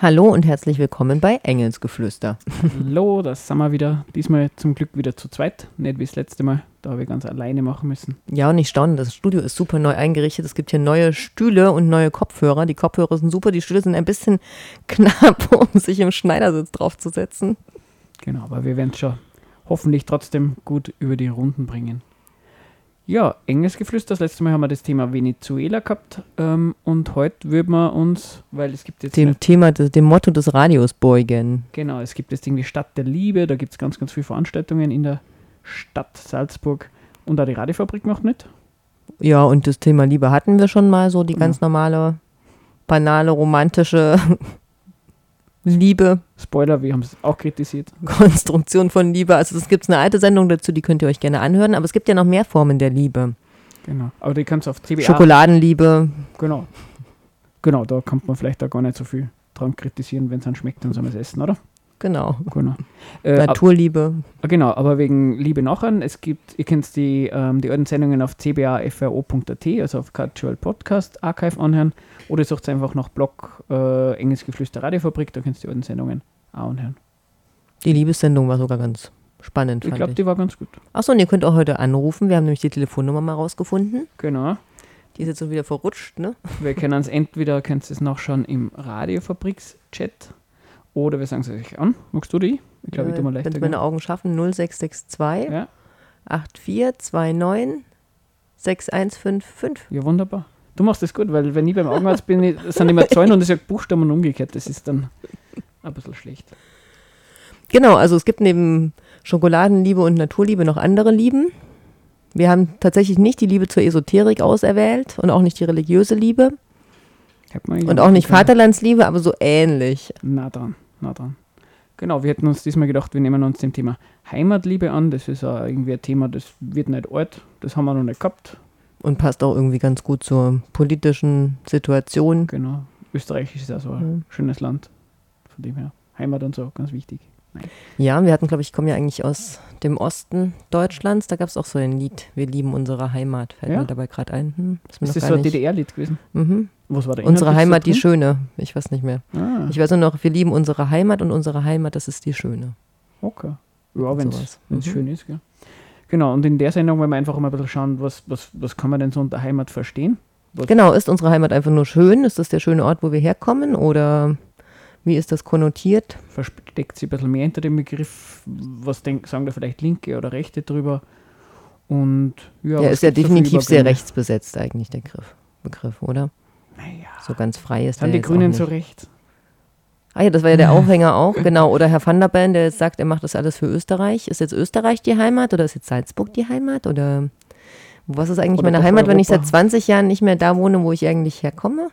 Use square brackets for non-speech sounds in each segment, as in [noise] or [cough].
Hallo und herzlich willkommen bei Engelsgeflüster. Hallo, das sind wir wieder. Diesmal zum Glück wieder zu zweit. Nicht wie das letzte Mal. Da habe ich ganz alleine machen müssen. Ja, und ich staune, das Studio ist super neu eingerichtet. Es gibt hier neue Stühle und neue Kopfhörer. Die Kopfhörer sind super, die Stühle sind ein bisschen [laughs] knapp, um sich im Schneidersitz draufzusetzen. Genau, aber wir werden es schon hoffentlich trotzdem gut über die Runden bringen. Ja, enges Geflüster. Das letzte Mal haben wir das Thema Venezuela gehabt. Ähm, und heute würden wir uns, weil es gibt jetzt. Dem Thema, dem Motto des Radios beugen. Genau, es gibt jetzt irgendwie Stadt der Liebe. Da gibt es ganz, ganz viele Veranstaltungen in der Stadt Salzburg. Und auch die Radiofabrik macht mit. Ja, und das Thema Liebe hatten wir schon mal, so die Genau. ganz normale, banale, romantische Liebe, Spoiler, wir haben es auch kritisiert. [laughs] Konstruktion von Liebe. Also es gibt eine alte Sendung dazu, die könnt ihr euch gerne anhören. Aber es gibt ja noch mehr Formen der Liebe. Genau. Aber die kannst du auf CBA. Schokoladenliebe, Genau. Genau, da kann man vielleicht auch gar nicht so viel dran kritisieren, wenn es einem schmeckt, dann soll man es essen, oder? Genau. Genau. Äh, ab- Naturliebe. Ah, Genau, aber wegen Liebe nachher, es gibt, ihr könnt die, ähm, die alten Sendungen auf cbafro.at, also auf Cultural Podcast Archive anhören, oder ihr sucht einfach nach Blog äh, Enges Geflüster Radiofabrik, da könnt ihr die alten Sendungen auch anhören. Die Liebessendung war sogar ganz spannend, Ich glaube, die war ganz gut. Achso, und ihr könnt auch heute anrufen. Wir haben nämlich die Telefonnummer mal rausgefunden. Genau. Die ist jetzt so wieder verrutscht, ne? Wir können es entweder, könnt ihr es nachschauen im Radiofabriks-Chat, oder wir sagen es euch an. Magst du die? Ich glaube, ich tue mal Wenn leichter. es meine Augen schaffen, 0662 Ja. 8429 6155. Ja, wunderbar. Du machst das gut, weil wenn ich beim Augenarzt bin, ich- sind immer Zahlen und ich sage Buchstaben und umgekehrt. Das ist dann ein bisschen schlecht. Genau, also es gibt neben Schokoladenliebe und Naturliebe noch andere Lieben. Wir haben tatsächlich nicht die Liebe zur Esoterik auserwählt und auch nicht die religiöse Liebe und auch nicht. Vaterlandsliebe, aber so ähnlich. Na dran, na dran. Genau, wir hätten uns diesmal gedacht, wir nehmen uns dem Thema Heimatliebe an. Das ist auch irgendwie ein Thema, das wird nicht alt. Das haben wir noch nicht gehabt. Und passt auch irgendwie ganz gut zur politischen Situation. Genau. Österreich ist ja so ein Mhm. schönes Land. Von dem her. Heimat und so, ganz wichtig. Ja, wir hatten, glaube ich, ich komme ja eigentlich aus dem Osten Deutschlands. Da gab es auch so ein Lied, Wir lieben unsere Heimat. Fällt Ja? mir dabei gerade ein. Hm, ist Ist das so ein DDR-Lied gewesen? Mhm. Was war der Unsere? Heimat, die Schöne. Ich weiß nicht mehr. Ah, Ich weiß nur noch, wir lieben unsere Heimat und unsere Heimat, das ist die Schöne. okay. Ja, wenn es. Mhm. schön ist, gell? Genau, und in der Sendung wollen wir einfach mal ein bisschen schauen, was, was, was kann man denn so unter Heimat verstehen? Genau, ist unsere Heimat einfach nur schön? Ist das der schöne Ort, wo wir herkommen? Oder wie ist das konnotiert? versteckt sich ein bisschen mehr hinter dem Begriff. Was denk, sagen da vielleicht Linke oder Rechte drüber? Und ja, Ja, was ist ja definitiv sehr rechtsbesetzt eigentlich, der Griff, Begriff, oder? Naja, So ganz frei ist sind der die Grünen so rechts? Ah ja, das war ja der [laughs] Aufhänger auch, genau. Oder Herr van der Bellen, der jetzt sagt, er macht das alles für Österreich. Ist jetzt Österreich die Heimat oder ist jetzt Salzburg die Heimat? Oder was ist eigentlich Oder meine Heimat, wenn ich Europa? seit 20 Jahren nicht mehr da wohne, wo ich eigentlich herkomme?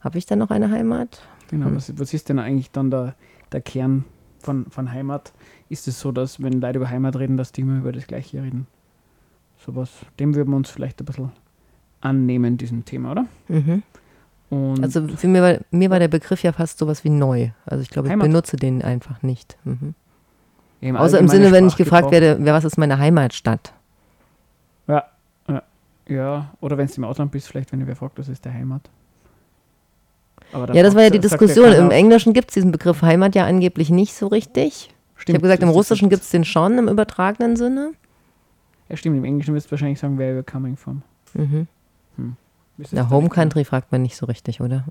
Habe ich dann noch eine Heimat? Genau, Hm. was, was ist denn eigentlich dann der, der Kern von, von Heimat? Ist es so, dass wenn Leute über Heimat reden, dass die immer über das Gleiche reden? Sowas, dem würden wir uns vielleicht ein bisschen annehmen, diesem Thema, oder? Mhm. Und Also für mir war, mir war der Begriff ja fast sowas wie neu. Also ich glaube, ich Heimat. benutze den einfach nicht. Mhm. im Außer im Sinne, wenn ich gefragt werde, wer was ist meine Heimatstadt? Ja, ja, ja. oder wenn du im Ausland bist, vielleicht, wenn du wer fragt, was ist der Heimat? Ja, das war ja die Diskussion. keiner, Im Englischen gibt es diesen Begriff Heimat ja angeblich nicht so richtig. ich stimmt, habe gesagt, im Russischen gibt es den schon im übertragenen Sinne. Ja, stimmt, im Englischen wirst du wahrscheinlich sagen, where you're coming from. Mhm. Na, Home? Country fragt man nicht so richtig, oder?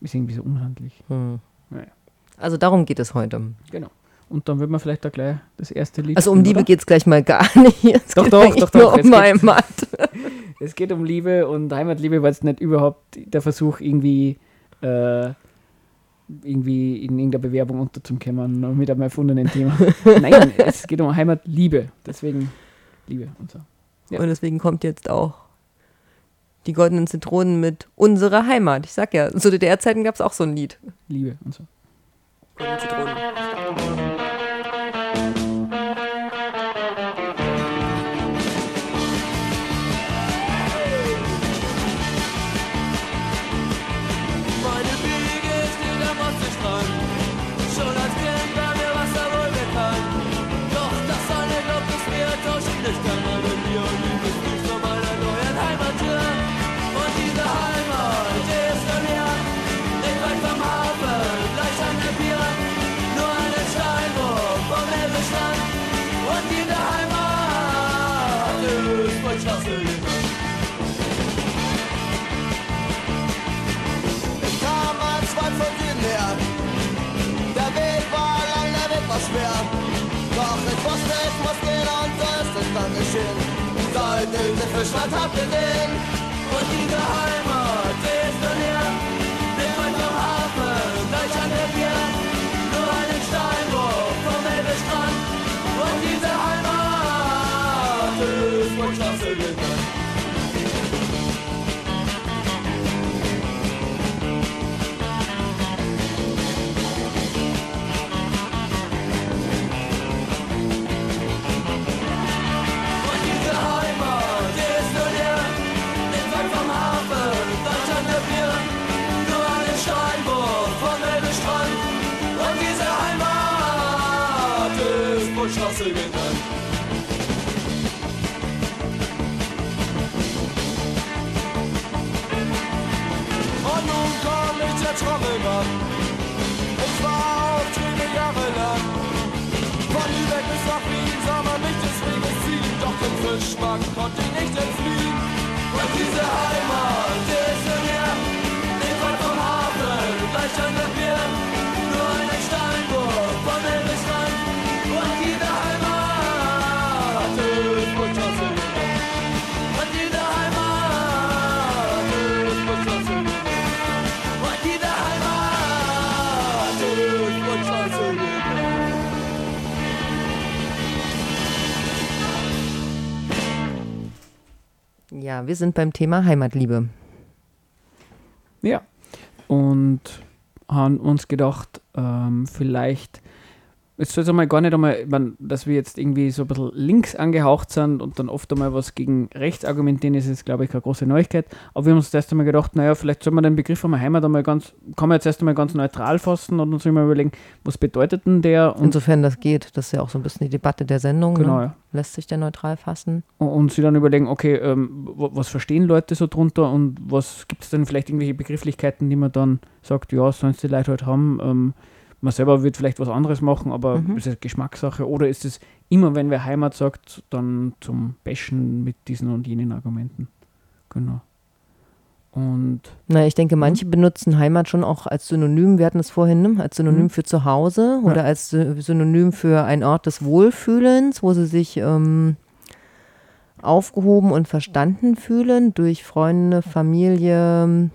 Ist irgendwie so unhandlich. Hm. Naja. Also darum geht es heute. Genau. Und dann wird man vielleicht da gleich das erste Lied. Also um Liebe geht es gleich mal gar [laughs] nicht. Es Doch, geht doch, doch, doch, nur um Heimat. [laughs] Es geht um Liebe und Heimatliebe, weil es nicht überhaupt der Versuch, irgendwie, äh, irgendwie in irgendeiner Bewerbung unterzukommen mit einem erfundenen Thema. [laughs] Nein, es geht um Heimatliebe. Deswegen Liebe und so. Ja. Und deswegen kommt jetzt auch die goldenen Zitronen mit Unsere Heimat. Ich sag ja, zu DDR-Zeiten gab es auch so ein Lied. Liebe und so. Goldene Zitronen. So ist es dann geschehen. Seit diese Fischland habt ihr den. Und die ist der Trommelmann. Ich war auch viele Jahre lang. Von Lübeck bis nach Wien sah man mich des Weges ziehen. Doch dem Fischmarkt konnte ich nicht entfliehen. Und diese Heimat, die ist so näher. Nicht weit vom Hafen, gleich an der Bier. Ja, wir sind beim Thema Heimatliebe. Ja. Und haben uns gedacht, ähm, vielleicht, jetzt soll es einmal gar nicht einmal, ich mein, dass wir jetzt irgendwie so ein bisschen links angehaucht sind und dann oft einmal was gegen rechts argumentieren, ist jetzt, glaube ich, keine große Neuigkeit. Aber wir haben uns erst einmal gedacht, naja, vielleicht soll man den Begriff einmal Heimat einmal ganz, kann man jetzt erst einmal ganz neutral fassen und uns mal überlegen, was bedeutet denn der? Und, Insofern das geht, das ist ja auch so ein bisschen die Debatte der Sendung. genau, Ne? Lässt sich der neutral fassen? und, und sie dann überlegen, okay, ähm, wa- was verstehen Leute so drunter und was gibt es denn vielleicht irgendwelche Begrifflichkeiten, die man dann sagt, ja, sollen es die Leute halt haben. Ähm, man selber wird vielleicht was anderes machen, aber Mhm. ist es Geschmackssache oder ist es immer, wenn wer Heimat sagt, dann zum Bashen mit diesen und jenen Argumenten. Genau. Und Na, ich denke, manche benutzen Heimat schon auch als Synonym, wir hatten es vorhin, ne? als Synonym Mhm. für zu Hause Ja. oder als Sy- Synonym für einen Ort des Wohlfühlens, wo sie sich ähm, aufgehoben und verstanden fühlen durch Freunde, Familie,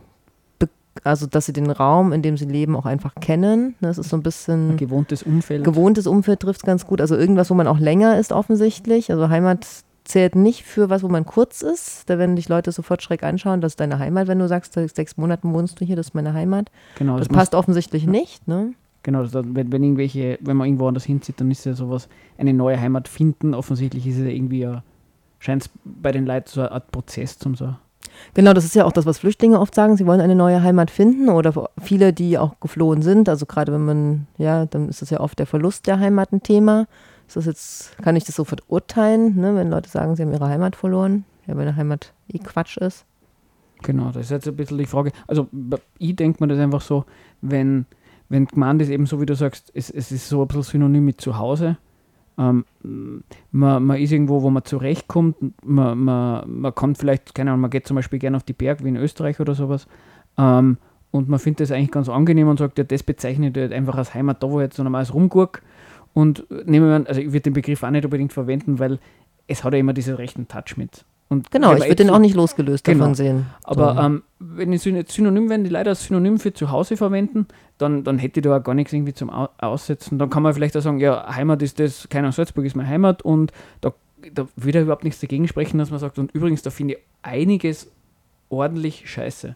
also dass sie den Raum, in dem sie leben, auch einfach kennen. Das ist so ein ein bisschen gewohntes Umfeld. gewohntes Umfeld trifft es ganz gut. Also irgendwas, wo man auch länger ist offensichtlich. Also Heimat zählt nicht für was, wo man kurz ist. Da werden dich Leute sofort schräg anschauen, das ist deine Heimat, wenn du sagst, seit sechs Monaten wohnst du hier, das ist meine Heimat. genau, Das das passt offensichtlich nicht. Ne? Genau, das, wenn, wenn irgendwelche, wenn man irgendwo anders hinzieht, dann ist ja sowas, eine neue Heimat finden. Offensichtlich ist es ja irgendwie ja, scheint es bei den Leuten so eine Art Prozess zum so. Genau, das ist ja auch das, was Flüchtlinge oft sagen. Sie wollen eine neue Heimat finden oder viele, die auch geflohen sind. Also gerade wenn man, ja, dann ist das ja oft der Verlust der Heimat ein Thema. Ist das jetzt, kann ich das so verurteilen, ne, wenn Leute sagen, sie haben ihre Heimat verloren? Ja, wenn eine Heimat eh Quatsch ist. Genau, das ist jetzt ein bisschen die Frage. Also ich denke mir das einfach so, wenn, wenn gemeint ist, eben so wie du sagst, es, es ist so ein bisschen synonym mit zu Hause. Ähm, man, man ist irgendwo, wo man zurechtkommt, man, man, man kommt vielleicht, keine Ahnung, man geht zum Beispiel gerne auf die Berg wie in Österreich oder sowas. Ähm, und man findet das eigentlich ganz angenehm und sagt, ja, das bezeichnet halt einfach als Heimat, da wo jetzt so normal rumguck. Und äh, nehmen wir an, also ich würde den Begriff auch nicht unbedingt verwenden, weil es hat ja immer diesen rechten Touch mit. Und Genau, ich würde den auch nicht losgelöst Genau. davon sehen. aber So. ähm, wenn ich Syn- Synonym, wenn die Leute als Synonym für zu Hause verwenden, dann, dann hätte ich da auch gar nichts irgendwie zum Au- Aussetzen. Dann kann man vielleicht auch sagen, ja, Heimat ist das, keine Ahnung, Salzburg ist meine Heimat und da, da würde überhaupt nichts dagegen sprechen, dass man sagt, und übrigens, da finde ich einiges ordentlich scheiße.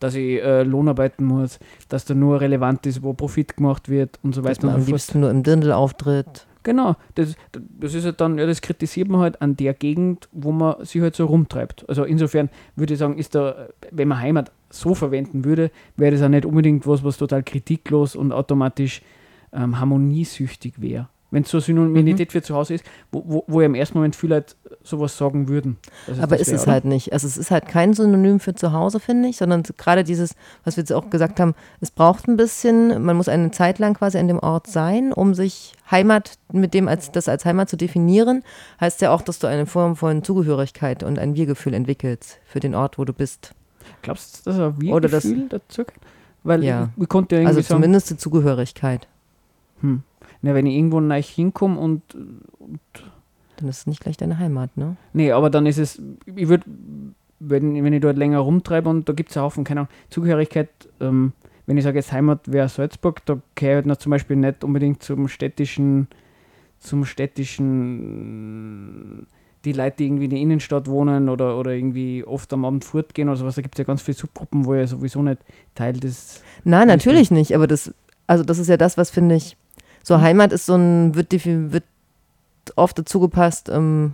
Dass ich äh, Lohn arbeiten muss, dass da nur relevant ist, wo Profit gemacht wird und so dass weiter man am liebsten nur im Dirndl auftritt. Genau, das, das ist halt dann, ja, das kritisiert man halt an der Gegend, wo man sich halt so rumtreibt. Also insofern würde ich sagen, ist da, wenn man Heimat so verwenden würde, wäre das auch nicht unbedingt was, was total kritiklos und automatisch ähm, harmoniesüchtig wäre. Wenn es so Synonymität für zu Hause ist, wo, wo, wo im ersten Moment viele Leute sowas sagen würden. dass Aber ist es oder? halt nicht. Also es ist halt kein Synonym für zu Hause, finde ich, sondern gerade dieses, was wir jetzt auch gesagt haben, es braucht ein bisschen, man muss eine Zeit lang quasi an dem Ort sein, um sich Heimat mit dem als das als Heimat zu definieren, heißt ja auch, dass du eine Form von Zugehörigkeit und ein Wir-Gefühl entwickelst für den Ort, wo du bist. Glaubst du, dass Oder das- Wir-Gefühl dazu? Weil Ja. ich, ich konnte ja irgendwie Also zumindest die Zugehörigkeit. Hm. Na, wenn ich irgendwo neu hinkomme und, Dann ist es nicht gleich deine Heimat, ne? Nee, aber dann ist es, ich würde, wenn, wenn ich dort länger rumtreibe und da gibt es einen Haufen, keine Ahnung, Zugehörigkeit, ähm, wenn ich sage jetzt Heimat wäre Salzburg, da gehöre ich halt noch zum Beispiel nicht unbedingt zum städtischen, zum städtischen, die Leute, die irgendwie in der Innenstadt wohnen oder, oder irgendwie oft am Abend fortgehen oder sowas, da gibt es ja ganz viele Subgruppen, wo ich sowieso nicht Teil des, Nein, natürlich nicht, aber das, also das ist ja das, was finde ich, so Heimat ist so ein, wird, wird oft dazu gepasst, ähm,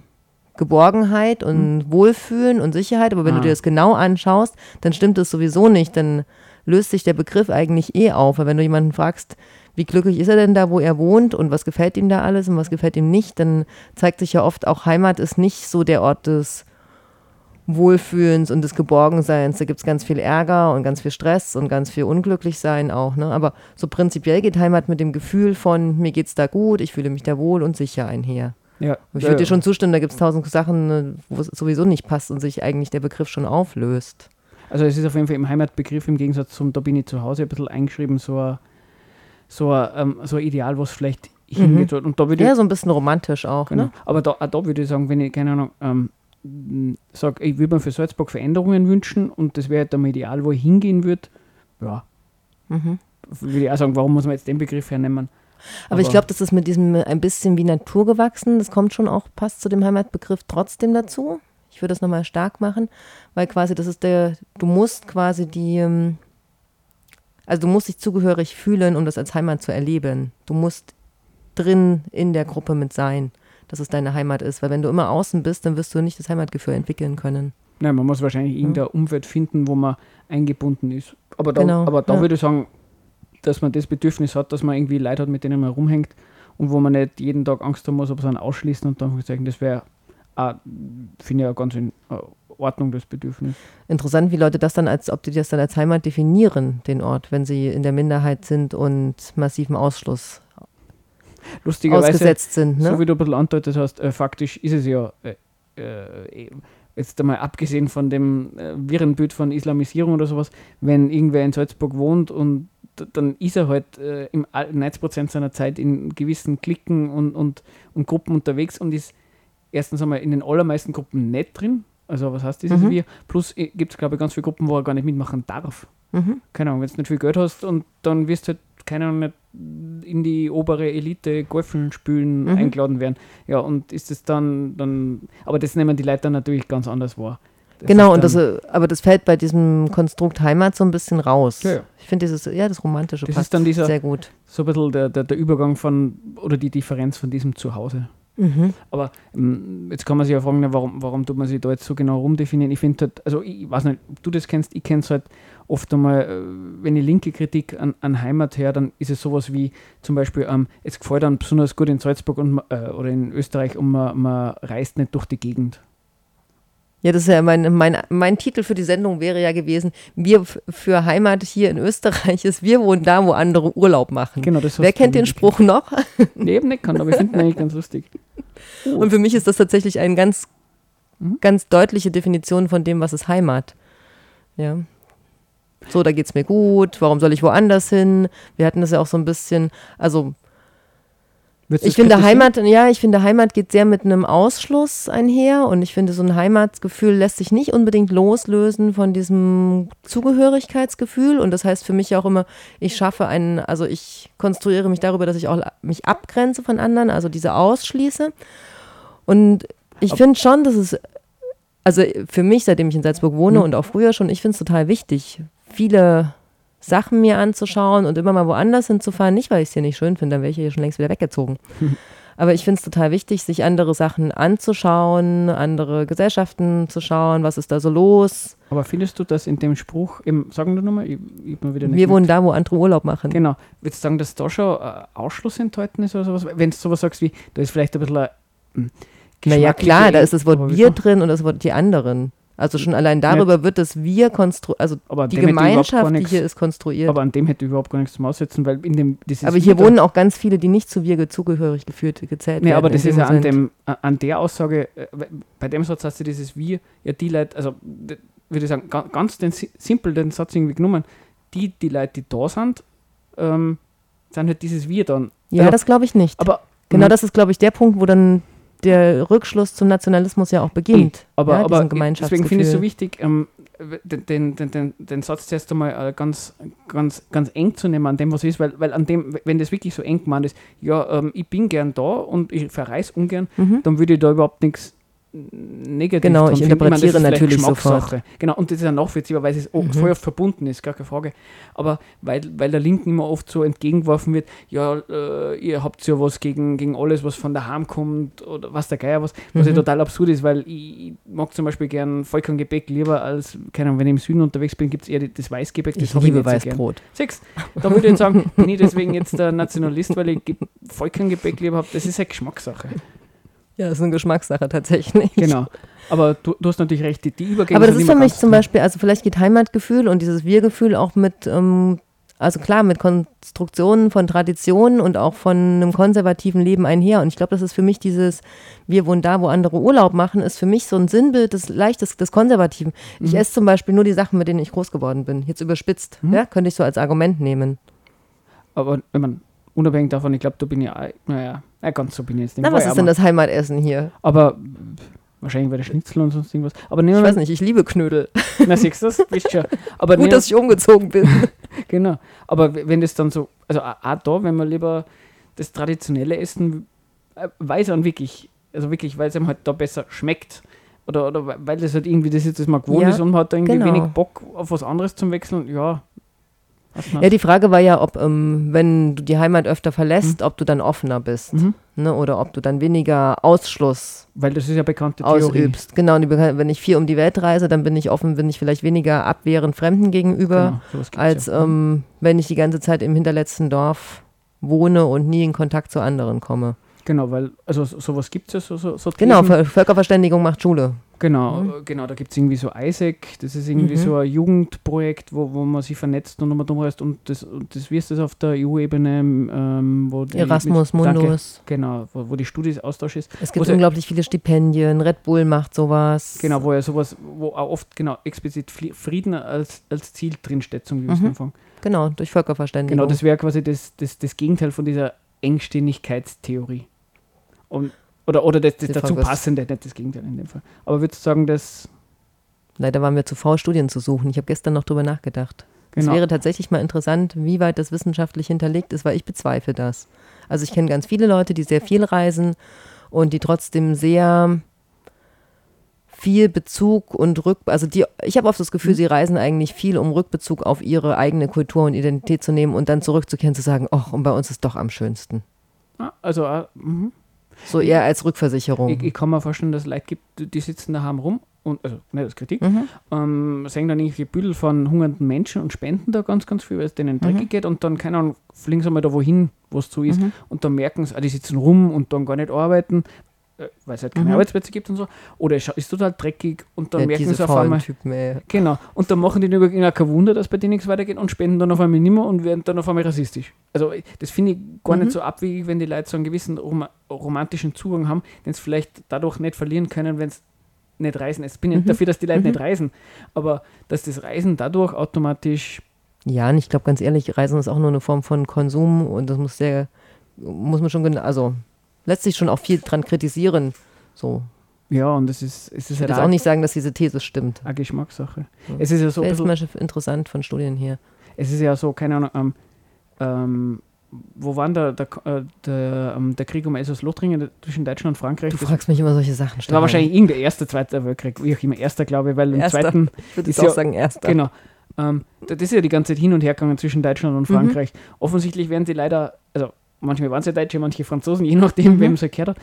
Geborgenheit und Wohlfühlen und Sicherheit, aber wenn Ah. du dir das genau anschaust, dann stimmt das sowieso nicht, dann löst sich der Begriff eigentlich eh auf, weil wenn du jemanden fragst, wie glücklich ist er denn da, wo er wohnt und was gefällt ihm da alles und was gefällt ihm nicht, dann zeigt sich ja oft auch, Heimat ist nicht so der Ort des Wohlfühlens und des Geborgenseins. Da gibt es ganz viel Ärger und ganz viel Stress und ganz viel Unglücklichsein auch. Ne? Aber so prinzipiell geht Heimat mit dem Gefühl von, mir geht's da gut, ich fühle mich da wohl und sicher einher. ja. Und ich würde dir schon zustimmen, da gibt es tausend Sachen, ne, wo es sowieso nicht passt und sich eigentlich der Begriff schon auflöst. Also es ist auf jeden Fall im Heimatbegriff im Gegensatz zum Da bin ich zu Hause ein bisschen eingeschrieben, so ein, so ein, ähm, so ein Ideal, was vielleicht hingeht. Und da würde Ja, so ein bisschen romantisch auch. Genau. Ne? Aber da, auch da würde ich sagen, wenn ich, keine Ahnung, ähm, sage, ich würde mir für Salzburg Veränderungen wünschen und das wäre halt ein Ideal, wo ich hingehen würde, ja, Mhm. würde ich auch sagen, warum muss man jetzt den Begriff hernehmen? Aber, ich glaube, das ist mit diesem ein bisschen wie Natur gewachsen. Das kommt schon auch, passt zu dem Heimatbegriff trotzdem dazu. Ich würde das nochmal stark machen, weil quasi das ist der, du musst quasi die, ähm, also du musst dich zugehörig fühlen, um das als Heimat zu erleben. Du musst drin in der Gruppe mit sein, dass es deine Heimat ist. Weil wenn du immer außen bist, dann wirst du nicht das Heimatgefühl entwickeln können. Nein, man muss wahrscheinlich irgendein Umfeld finden, wo man eingebunden ist. Aber da, Genau, aber da ja. würde ich sagen, dass man das Bedürfnis hat, dass man irgendwie Leute hat, mit denen man rumhängt und wo man nicht jeden Tag Angst haben muss, ob sie einen ausschließen und dann sagen, das wäre, finde ich auch ganz in äh, Ordnung, das Bedürfnis. Interessant, wie Leute das dann als, ob die das dann als Heimat definieren, den Ort, wenn sie in der Minderheit sind und massiven Ausschluss Lustigerweise, ausgesetzt sind. Ne? so wie du ein bisschen andeutet hast, äh, faktisch ist es ja, äh, äh, jetzt einmal abgesehen von dem äh, Virenbild von Islamisierung oder sowas, wenn irgendwer in Salzburg wohnt und dann ist er halt äh, im all- 90% seiner Zeit in gewissen Klicken und, und, und Gruppen unterwegs und ist erstens einmal in den allermeisten Gruppen nicht drin. Also was heißt dieses Mhm. Wir? Plus gibt es, glaube ich, ganz viele Gruppen, wo er gar nicht mitmachen darf. Mhm. Keine Ahnung, wenn du nicht viel Geld hast und dann wirst du halt, keine Ahnung, nicht in die obere Elite Golfen spielen Mhm. eingeladen werden. Ja, und ist es dann, dann, aber das nehmen die Leute dann natürlich ganz anders wahr. Das Genau, und das, äh, aber das fällt bei diesem Konstrukt Heimat so ein bisschen raus. Ja, ja. Ich finde dieses, ja, das Romantische Das passt ist dann dieser- sehr gut. so ein bisschen der, der, der Übergang von, oder die Differenz von diesem Zuhause. Mhm. Aber ähm, jetzt kann man sich ja fragen, warum, warum tut man sich da jetzt so genau rumdefinieren? Ich finde halt, also ich weiß nicht, ob du das kennst, ich kenne es halt oft einmal, äh, wenn ich linke Kritik an, an Heimat her, dann ist es sowas wie zum Beispiel, ähm, es gefällt einem besonders gut in Salzburg und, äh, oder in Österreich und man, man reist nicht durch die Gegend. Ja, das ist ja mein, mein, mein Titel für die Sendung wäre ja gewesen, wir für Heimat hier in Österreich ist, wir wohnen da, wo andere Urlaub machen. Genau, das Wer kennt den Spruch noch? Nee, eben nicht kann, aber ich finde ihn eigentlich ganz lustig. [laughs] Und für mich ist das tatsächlich eine ganz, Mhm. ganz deutliche Definition von dem, was ist Heimat. Ja. So, da geht es mir gut, warum soll ich woanders hin? Wir hatten das ja auch so ein bisschen, also ich finde? Heimat, ja, ich finde Heimat geht sehr mit einem Ausschluss einher und ich finde so ein Heimatsgefühl lässt sich nicht unbedingt loslösen von diesem Zugehörigkeitsgefühl und das heißt für mich auch immer, ich schaffe einen, also ich konstruiere mich darüber, dass ich auch mich abgrenze von anderen, also diese ausschließe und ich finde schon, dass es, also für mich, seitdem ich in Salzburg wohne Mhm. und auch früher schon, ich finde es total wichtig, viele Sachen mir anzuschauen und immer mal woanders hinzufahren. Nicht, weil ich es hier nicht schön finde, dann wäre ich hier schon längst wieder weggezogen. [laughs] Aber ich finde es total wichtig, sich andere Sachen anzuschauen, andere Gesellschaften zu schauen, was ist da so los. Aber findest du, dass in dem Spruch, eben, sagen wir nochmal, ich, ich mal wieder nicht Wir mit- wohnen da, wo andere Urlaub machen. Genau. Würdest du sagen, dass da schon äh, Ausschluss enthalten ist oder sowas? Wenn du sowas sagst wie, da ist vielleicht ein bisschen ein, naja, klar, da ist das Wort wir so- drin und das Wort die anderen. Also schon allein darüber wird das Wir konstruiert, also die Gemeinschaft, die hier ist, konstruiert. Aber an dem hätte ich überhaupt gar nichts zum Aussetzen, weil in dem, dieses Aber hier wohnen auch ganz viele, die nicht zu wir zugehörig geführt, gezählt Nee, werden. aber das ist ja an, dem, äh, an der Aussage, äh, bei dem Satz hast du dieses Wir, ja die Leute, also würde ich sagen, ga- ganz den, si- simpel den Satz irgendwie genommen, die, die Leute, die da sind, ähm, sind halt dieses Wir dann. Ja, Also, das glaube ich nicht. Aber genau das ist, glaube ich, der Punkt, wo dann der Rückschluss zum Nationalismus ja auch beginnt. Aber, ja, aber deswegen finde ich es so wichtig, ähm, den, den, den, den, den Satz zuerst einmal äh, ganz, ganz, ganz eng zu nehmen an dem, was ist, weil, weil an dem, wenn das wirklich so eng gemeint ist, ja, ähm, ich bin gern da und ich verreise ungern, Mhm. dann würde ich da überhaupt nichts negativ Genau, ich meine, interpretiere ist vielleicht natürlich Geschmackssache. sofort. Genau, und das ist ja nachvollziehbar, weil es Mhm. voll oft verbunden ist, gar keine Frage. Aber weil, weil der Linken immer oft so entgegengeworfen wird, ja, äh, ihr habt ja was gegen, gegen alles, was von daheim kommt oder was der Geier was, was ja Mhm. total absurd ist, weil ich, ich mag zum Beispiel gern Vollkorngebäck lieber als, keine Ahnung, wenn ich im Süden unterwegs bin, gibt es eher das Weißgebäck, das Ich habe ich liebe nicht so. Weißbrot. Sechs. Da würde ich jetzt sagen, [laughs] bin ich deswegen jetzt der Nationalist, weil ich Ge- Vollkorngebäck lieber habe. Das ist eine Geschmackssache. Ja, das ist eine Geschmackssache tatsächlich. Genau. Aber du, du hast natürlich recht, die, die Übergänge Aber das sind ist für mich zum. Beispiel, also vielleicht geht Heimatgefühl und dieses Wir-Gefühl auch mit, ähm, also klar, mit Konstruktionen von Traditionen und auch von einem konservativen Leben einher. Und ich glaube, das ist für mich dieses, wir wohnen da, wo andere Urlaub machen, ist für mich so ein Sinnbild des Leichtes, des Konservativen. Ich Mhm. esse zum Beispiel nur die Sachen, mit denen ich groß geworden bin. Jetzt überspitzt, Mhm. ja, könnte ich so als Argument nehmen. Aber wenn man unabhängig davon, ich glaube, da bin ich, naja, ja, ganz so bin ich jetzt nicht. Na, was ist denn das Heimatessen hier? Aber wahrscheinlich war der Schnitzel und sonst irgendwas. Aber Ich weiß nicht, ich liebe Knödel. [laughs] Na, siehst du das? Wisst schon. Aber Gut, dass ich umgezogen bin. [laughs] Genau. Aber wenn das dann so, also auch da, wenn man lieber das traditionelle Essen, äh, es dann wirklich, also wirklich, weil es einem halt da besser schmeckt. Oder, oder weil- weil das halt irgendwie das jetzt das mal gewohnt Ja, ist und man hat da irgendwie genau. wenig Bock auf was anderes zum Wechseln, ja. Ja, die Frage war ja, ob, ähm, wenn du die Heimat öfter verlässt, ob du dann offener bist. Mhm. Ne? Oder ob du dann weniger Ausschluss Weil das ist ja bekannte Theorie. ausübst. Genau, Bekan- wenn ich viel um die Welt reise, dann bin ich offen, bin ich vielleicht weniger abwehrend Fremden gegenüber, Genau, als ja. ähm, wenn ich die ganze Zeit im hinterletzten Dorf wohne und nie in Kontakt zu anderen komme. Genau, weil, also so- sowas gibt es ja, so, so, so Genau. Völ- Völkerverständigung macht Schule. Genau, äh, genau, da gibt es irgendwie so Isaac, das ist irgendwie Mhm. so ein Jugendprojekt, wo, wo man sich vernetzt und nochmal rumreist und das, und das wie ist das auf der EU-Ebene, ähm, wo die, Erasmus, mit- danke, Mundus. Genau, wo, wo die Studiesaustausch ist. Es gibt unglaublich viele Stipendien. Red Bull macht sowas. Genau, wo ja sowas, wo auch oft genau explizit Frieden als, als Ziel drinsteht zum gewissen Mhm. Umfang. Genau, durch Völkerverständigung. Genau, das wäre quasi das, das, das Gegenteil von dieser Engständigkeitstheorie. Und, oder, oder das, das dazu passende, nicht das Gegenteil in dem Fall. Aber würdest du sagen, dass Leider waren wir zu faul, Studien zu suchen. Ich habe gestern noch drüber nachgedacht. Es genau, wäre tatsächlich mal interessant, wie weit das wissenschaftlich hinterlegt ist, weil ich bezweifle das. Also ich kenne ganz viele Leute, die sehr viel reisen und die trotzdem sehr viel Bezug und Rück, also die, ich habe oft das Mhm. Gefühl, sie reisen eigentlich viel, um Rückbezug auf ihre eigene Kultur und Identität zu nehmen und dann zurückzukehren, zu sagen, ach, und bei uns ist doch am schönsten. Ah, also äh, mhm. So eher als Rückversicherung. ich, ich kann mir vorstellen, dass es Leute gibt, die- sitzen daheim rum und, also nicht als Kritik, Mhm. ähm, sehen dann irgendwie Büdel von hungernden Menschen und spenden da ganz, ganz viel, weil es denen dreckig geht und dann, keine Ahnung, fliegen sie mal da wohin, wo es so ist Mhm. und dann merken sie, ah, die sitzen rum und dann gar nicht arbeiten, weil es halt keine Mhm. Arbeitsplätze gibt und so. Oder es ist total dreckig und dann ja, merken sie auf einmal, Typen, ey. genau, und dann machen die dann übrigens auch kein Wunder, dass bei denen nichts weitergeht und spenden dann auf einmal nimmer und werden dann auf einmal rassistisch. Also äh, das finde ich gar Mhm. nicht so abwegig, wenn die Leute so einen gewissen rom romantischen Zugang haben, den sie vielleicht dadurch nicht verlieren können, wenn sie nicht reisen. Es bin ich nicht Mhm. dafür, dass die Leute Mhm. nicht reisen, aber dass das Reisen dadurch automatisch Ja, und ich glaube ganz ehrlich, Reisen ist auch nur eine Form von Konsum und das muss sehr, muss man schon, gen- also lässt sich schon auch viel dran kritisieren. So. ja, und das ist, es ist Ich halt würde jetzt auch nicht sagen, dass diese These stimmt. eine Geschmackssache. Ja. Es ist ja so jetzt bisschen, zum Beispiel interessant von Studien hier. es ist ja so, keine Ahnung, ähm, ähm, wo war der, der, äh, der, ähm, der Krieg um Elsass-Lothringen zwischen Deutschland und Frankreich? Du Das- fragst mich immer solche Sachen. Das war wahrscheinlich irgendein erster, zweiter Weltkrieg, wie auch immer, erster, glaube ich, weil im Erster. zweiten, Ich würde ist jetzt auch ja- sagen, erster. genau, ähm, da- das ist ja die ganze Zeit hin und her gegangen zwischen Deutschland und Mhm. Frankreich. Offensichtlich werden sie leider, also manchmal waren sie Deutsche, manche Franzosen, je nachdem, Mhm. wem es halt gehört hat,